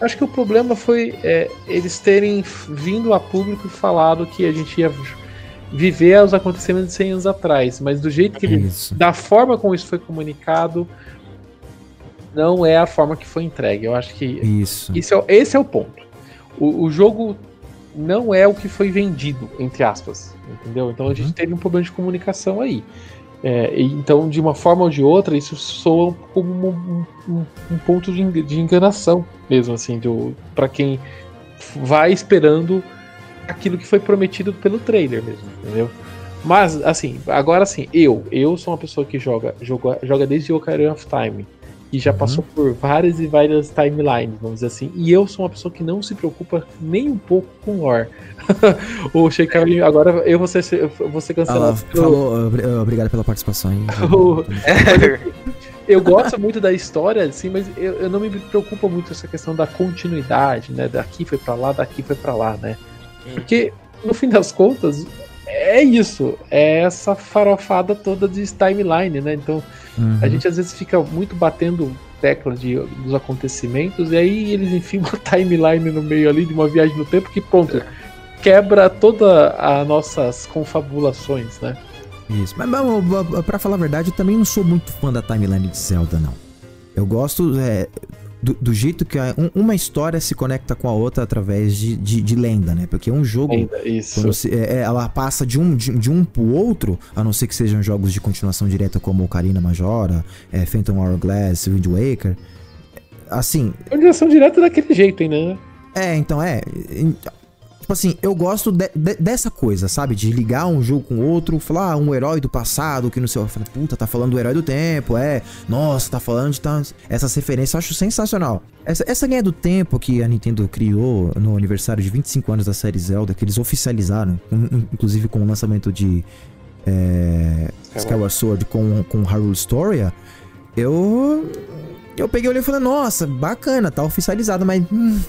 acho que o problema foi é, eles terem vindo a público e falado que a gente ia viver os acontecimentos de 100 anos atrás, mas do jeito que ele, Isso. da forma como isso foi comunicado, não é a forma que foi entregue. Eu acho que Isso. isso é, esse é o ponto. O, o jogo não é o que foi vendido, entre aspas, entendeu? Então a gente Uhum. teve um problema de comunicação aí. É, então, de uma forma ou de outra, isso soa como um, um- um ponto de, de enganação mesmo, assim, para quem vai esperando aquilo que foi prometido pelo trailer mesmo, entendeu? Mas, assim, agora sim, eu, eu sou uma pessoa que joga, joga, joga desde Ocarina of Time. E já Uhum. passou por várias e várias timelines, vamos dizer assim. E eu sou uma pessoa que não se preocupa nem um pouco com lore. *laughs* o Sheikah, agora eu vou ser, eu vou ser Ah, cancelado. pelo- falou, obri- obrigado pela participação *laughs* *laughs* eu gosto muito da história, assim, mas eu, eu não me preocupo muito com essa questão da continuidade, né? Daqui foi pra lá, daqui foi pra lá, né? Porque, no fim das contas, é isso. É essa farofada toda de timeline, né? Então, Uhum. a gente às vezes fica muito batendo tecla de, dos acontecimentos, e aí eles enfiam *laughs* uma timeline no meio ali de uma viagem no tempo que, pronto, quebra todas as nossas confabulações, né? Isso. Mas, mas, pra falar a verdade, eu também não sou muito fã da timeline de Zelda, não. Eu gosto é, do, do jeito que a- um- uma história se conecta com a outra através de, de, de lenda, né? Porque um jogo. Quando se- é, é, ela passa de um, de, de um pro outro, a não ser que sejam jogos de continuação direta como Ocarina Majora, é, Phantom Hourglass, Wind Waker. Assim, Organização direta daquele jeito ainda, né? é, então é. Tipo assim, eu gosto de- de- dessa coisa, sabe? De ligar um jogo com outro, falar ah, um herói do passado, que não sei. Eu falei, puta, tá falando do herói do tempo, é. Nossa, tá falando de tá, essas referências, eu acho sensacional. Essa, essa linha do tempo que a Nintendo criou no aniversário de 25 anos da série Zelda, que eles oficializaram, in- inclusive com o lançamento de é, Skyward Sword com, com Hyrule Historia, eu. Eu peguei o olho e falei, nossa, bacana, tá oficializado, mas. hum,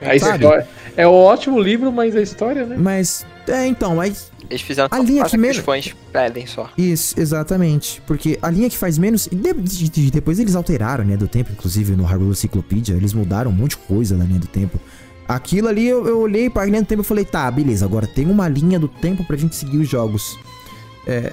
A Sabe? história, é um ótimo livro, mas a história, né? Mas, é, então, mas. Eles fizeram A linha que que menos- os fãs pedem só. Isso, exatamente. Porque a linha que faz menos. e de- de- de- depois eles alteraram a linha do tempo, inclusive no Hyrule Cyclopedia, eles mudaram um monte de coisa na linha do tempo. Aquilo ali eu, eu olhei pra linha do tempo e falei, tá, beleza, agora tem uma linha do tempo pra gente seguir os jogos. É,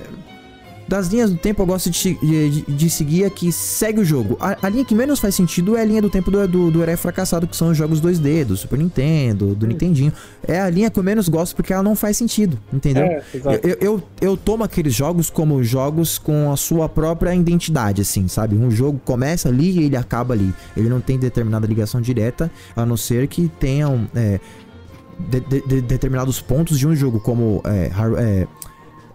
das linhas do tempo eu gosto de, de- de- seguir a que segue o jogo. A, a linha que menos faz sentido é a linha do tempo do, do, do herói fracassado, que são os jogos 2D, do Super Nintendo, do Nintendinho. É a linha que eu menos gosto porque ela não faz sentido, entendeu? É. Eu, eu, eu tomo aqueles jogos como jogos com a sua própria identidade, assim, sabe? Um jogo começa ali e ele acaba ali. Ele não tem determinada ligação direta, a não ser que tenham é, de- de- de- determinados pontos de um jogo, como é, é,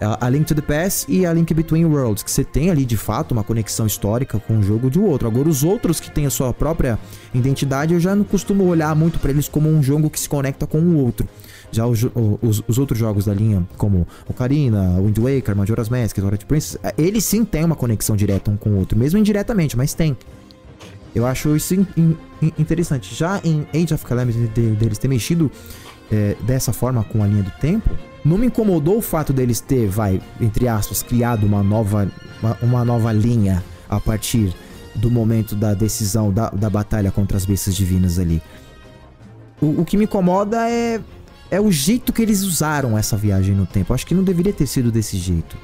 a Link to the Past e a Link Between Worlds, que você tem ali de fato uma conexão histórica com um jogo de outro. Agora, os outros que têm a sua própria identidade, eu já não costumo olhar muito pra eles como um jogo que se conecta com o outro. Já os, os, os outros jogos da linha, como Ocarina, Wind Waker, Majora's Mask, Twilight Princess, eh, eles sim têm uma conexão direta um com o outro, mesmo indiretamente, mas tem. Eu acho isso in- in- interessante. Já em Age of Calamity de- deles ter mexido é, dessa forma com a linha do tempo, não me incomodou o fato deles ter, vai, entre aspas, criado uma nova, uma, uma nova linha a partir do momento da decisão da, da batalha contra as bestas divinas ali. O, o que me incomoda é, é o jeito que eles usaram essa viagem no tempo. Acho que não deveria ter sido desse jeito.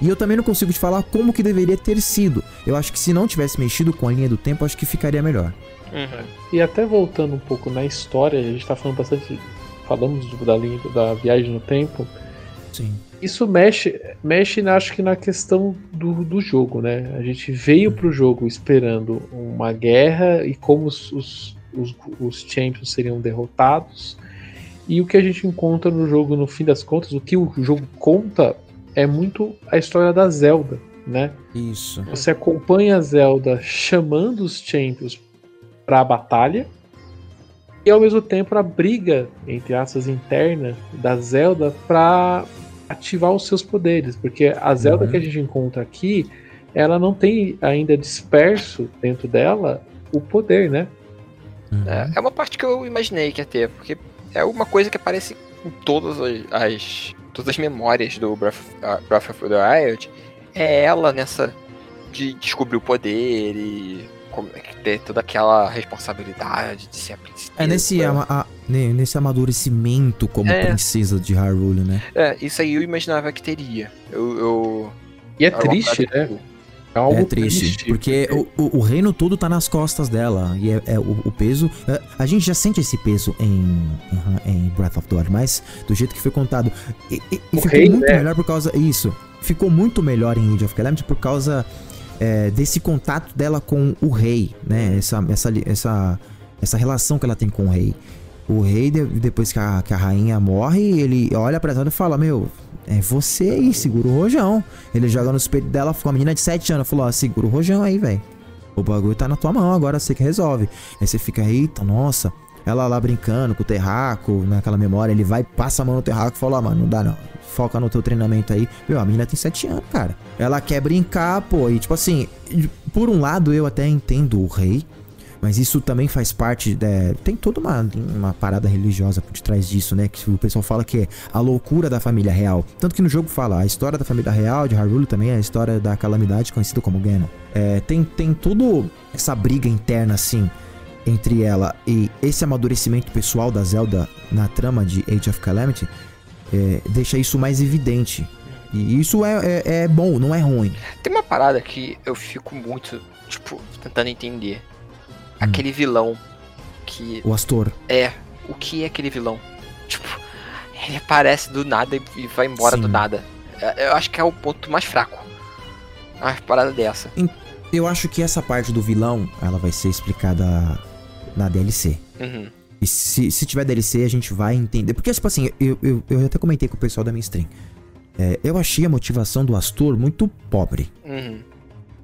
E eu também não consigo te falar como que deveria ter sido. Eu acho que se não tivesse mexido com a linha do tempo, acho que ficaria melhor. Uhum. E até voltando um pouco na história, a gente tá falando bastante. Falamos da linha da viagem no tempo. Sim. Isso mexe, mexe acho que na questão do, do jogo, né? A gente veio pro jogo esperando uma guerra e como os, os, os, os champions seriam derrotados. E o que a gente encontra no jogo, no fim das contas, o que o jogo conta é muito a história da Zelda, né? Isso. Você acompanha a Zelda chamando os Champions para a batalha e ao mesmo tempo a briga entre aspas interna da Zelda para ativar os seus poderes, porque a Zelda Uhum. que a gente encontra aqui, ela não tem ainda disperso dentro dela o poder, né? Uhum. É, é uma parte que eu imaginei que ia ter, porque é uma coisa que aparece em todas as, as- todas as memórias do Breath, ah, Breath of the Wild. É ela nessa de descobrir o poder e ter toda aquela responsabilidade de ser a princesa. É nesse, ama- a- ne- nesse amadurecimento como É. princesa de Hyrule, né? É, isso aí eu imaginava que teria. Eu, eu E é triste, parada né? que- É algo é triste, porque o, o, o reino todo tá nas costas dela. E é, é o, o peso. é, a gente já sente esse peso em, em, em Breath of the Wild, mas do jeito que foi contado. E, e- e ficou rei, muito né? melhor por causa. Isso. Ficou muito melhor em Age of Calamity por causa é, desse contato dela com o rei, né? Essa, essa, essa, essa relação que ela tem com o rei. O rei, de- depois que a, que a rainha morre, ele olha pra ela e fala: Meu, é você aí, segura o rojão. Ele joga no peito dela, com uma menina de 7 anos, falou: Ó, segura o rojão aí, velho. O bagulho tá na tua mão, agora você que resolve. Aí você fica, eita, nossa. Ela lá brincando com o terraco, naquela memória, ele vai, passa a mão no terraco e fala: "Ó, mano, não dá não. Foca no teu treinamento aí. Meu, a menina tem 7 anos, cara. Ela quer brincar, pô. E tipo assim, por um lado eu até entendo o rei. Mas isso também faz parte. é, tem toda uma, uma parada religiosa por detrás disso, né? Que o pessoal fala que é a loucura da família real. Tanto que no jogo fala, a história da família real de Hyrule também é a história da calamidade conhecida como Ganon. É, tem, tem tudo essa briga interna, assim, entre ela e esse amadurecimento pessoal da Zelda na trama de Age of Calamity. é, deixa isso mais evidente. E isso é, é, é bom, não é ruim. Tem uma parada que eu fico muito, tipo, tentando entender. Aquele vilão que O Astor. é. O que é aquele vilão? Tipo, ele aparece do nada e vai embora do Sim. nada. É, Eu acho que é o ponto mais fraco. Uma parada dessa. Eu acho que essa parte do vilão, ela vai ser explicada na DLC. Uhum. E se, se tiver DLC, a gente vai entender. Porque, tipo assim, eu, eu, eu até comentei com o pessoal da minha stream. É, eu achei a motivação do Astor muito pobre. Uhum.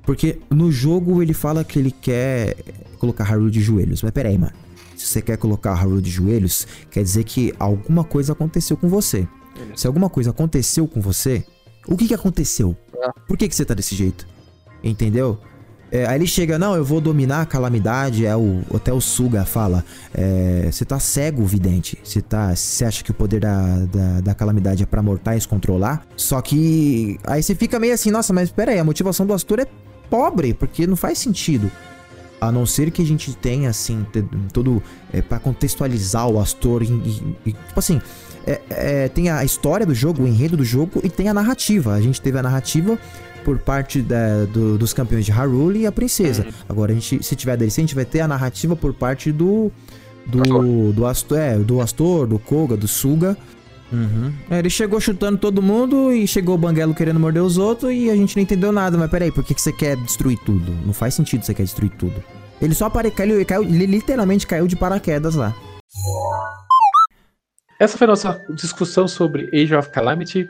Porque no jogo ele fala que ele quer colocar Haru de joelhos. Mas peraí, mano. Se você quer colocar Haru de joelhos, quer dizer que alguma coisa aconteceu com você. Se alguma coisa aconteceu com você, o que que aconteceu? Por que que você tá desse jeito? Entendeu? É, aí ele chega, não, eu vou dominar a calamidade. É o, até o Suga fala: é, Você tá cego, vidente. Você tá, você acha que o poder da, da, da calamidade é pra mortais controlar? Só que. Aí você fica meio assim, nossa, mas pera aí, a motivação do Astor é pobre, porque não faz sentido. A não ser que a gente tenha, assim, todo. É, para contextualizar o Astor. em- tipo assim, é- é, tem a história do jogo, o enredo do jogo e tem a narrativa. A gente teve a narrativa por parte da- do- dos campeões de Hyrule e a princesa. Agora, a gente, se tiver DLC, a gente vai ter a narrativa por parte do. Do, do, Astor, é, do Astor, do Koga, do Suga. Uhum. É, ele chegou chutando todo mundo e chegou o Banguelo querendo morder os outros e a gente não entendeu nada. Mas peraí, por que, que você quer destruir tudo? Não faz sentido você quer destruir tudo. Ele só apare... caiu, caiu, ele literalmente caiu de paraquedas lá. Essa foi a nossa discussão sobre Age of Calamity.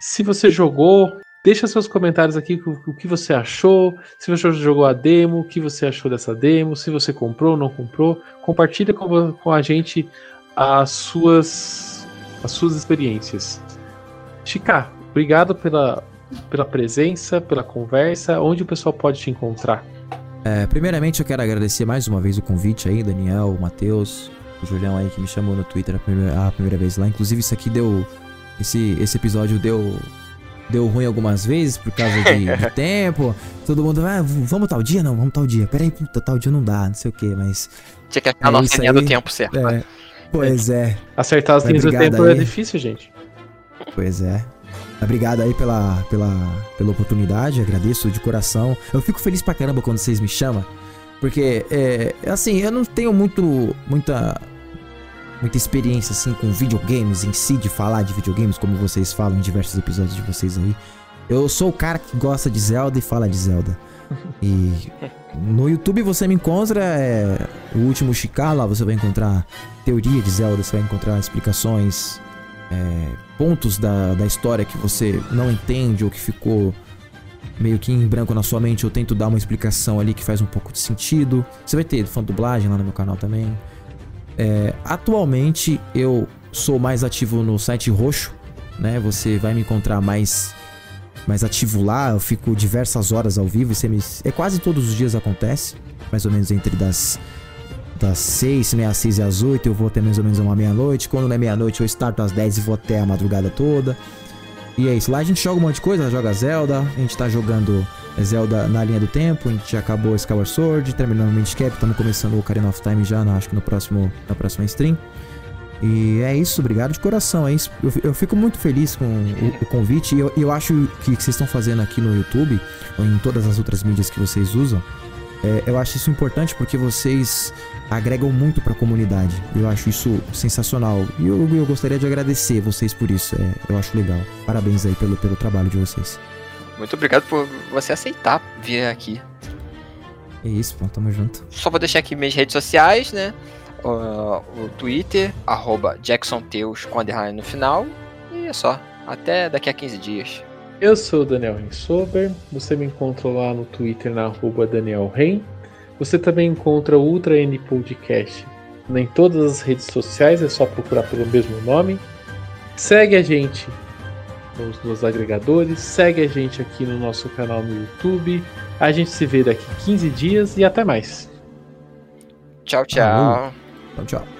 Se você jogou, deixa seus comentários aqui o, o que você achou. Se você jogou a demo, o que você achou dessa demo. Se você comprou ou não comprou. Compartilha com, com a gente as suas, as suas experiências. Chica, obrigado pela, pela presença, pela conversa. Onde o pessoal pode te encontrar? É, primeiramente, eu quero agradecer mais uma vez o convite aí, Daniel, Matheus. O Julião aí que me chamou no Twitter a primeira, a primeira vez lá. Inclusive, isso aqui deu. Esse, esse episódio deu. Deu ruim algumas vezes por causa de, *laughs* de tempo. Todo mundo, ah, vamos tal dia? Não, vamos tal dia. Peraí, puta, tal dia não dá, não sei o que, mas. Tinha que achar a É nossa isso linha do tempo certo. É. Pois é. Acertar as linhas do tempo é aí. difícil, gente. Pois é. Obrigado aí pela, pela, pela oportunidade, agradeço de coração. Eu fico feliz pra caramba quando vocês me chamam, porque, é, assim, eu não tenho muito, muita, muita experiência, assim, com videogames em si, de falar de videogames, como vocês falam em diversos episódios de vocês aí. Eu sou o cara que gosta de Zelda e fala de Zelda. *laughs* E no YouTube você me encontra, é, o último Chicar, lá você vai encontrar teoria de Zelda, você vai encontrar explicações, é, pontos da, da história que você não entende ou que ficou meio que em branco na sua mente. Eu tento dar uma explicação ali que faz um pouco de sentido. Você vai ter fã dublagem lá no meu canal também. É, atualmente eu sou mais ativo no site roxo, né? Você vai me encontrar mais mais ativo lá. Eu fico diversas horas ao vivo. Me, é quase todos os dias acontece, mais ou menos entre das das 6, meia 6 e às 8, eu vou até mais ou menos uma meia-noite. Quando não é meia-noite, eu starto às 10 e vou até a madrugada toda. E é isso. Lá a gente joga um monte de coisa, joga Zelda, a gente tá jogando Zelda na linha do tempo, a gente acabou Skyward Sword, terminando o Mintcap, estamos começando o Ocarina of Time já, acho que no próximo, na próxima stream. E é isso, obrigado de coração. É isso. Eu, eu fico muito feliz com o, o convite. E eu, eu acho que o que vocês estão fazendo aqui no YouTube, ou em todas as outras mídias que vocês usam, é, eu acho isso importante porque vocês agregam muito pra comunidade. Eu acho isso sensacional. E eu, eu gostaria de agradecer vocês por isso. É, eu acho legal. Parabéns aí pelo, pelo trabalho de vocês. Muito obrigado por você aceitar vir aqui. É isso, pô, tamo junto. Só vou deixar aqui minhas redes sociais, né? Uh, o Twitter, arroba JacksonTeus com no final. E é só. Até daqui a 15 dias. Eu sou o Daniel Rensober. Você me encontra lá no Twitter na arroba Daniel Ren. Você também encontra o Ultra N Podcast em todas as redes sociais, é só procurar pelo mesmo nome. Segue a gente nos, nos agregadores, segue a gente aqui no nosso canal no YouTube. A gente se vê daqui 15 dias e até mais. Tchau, tchau. Tchau. Thank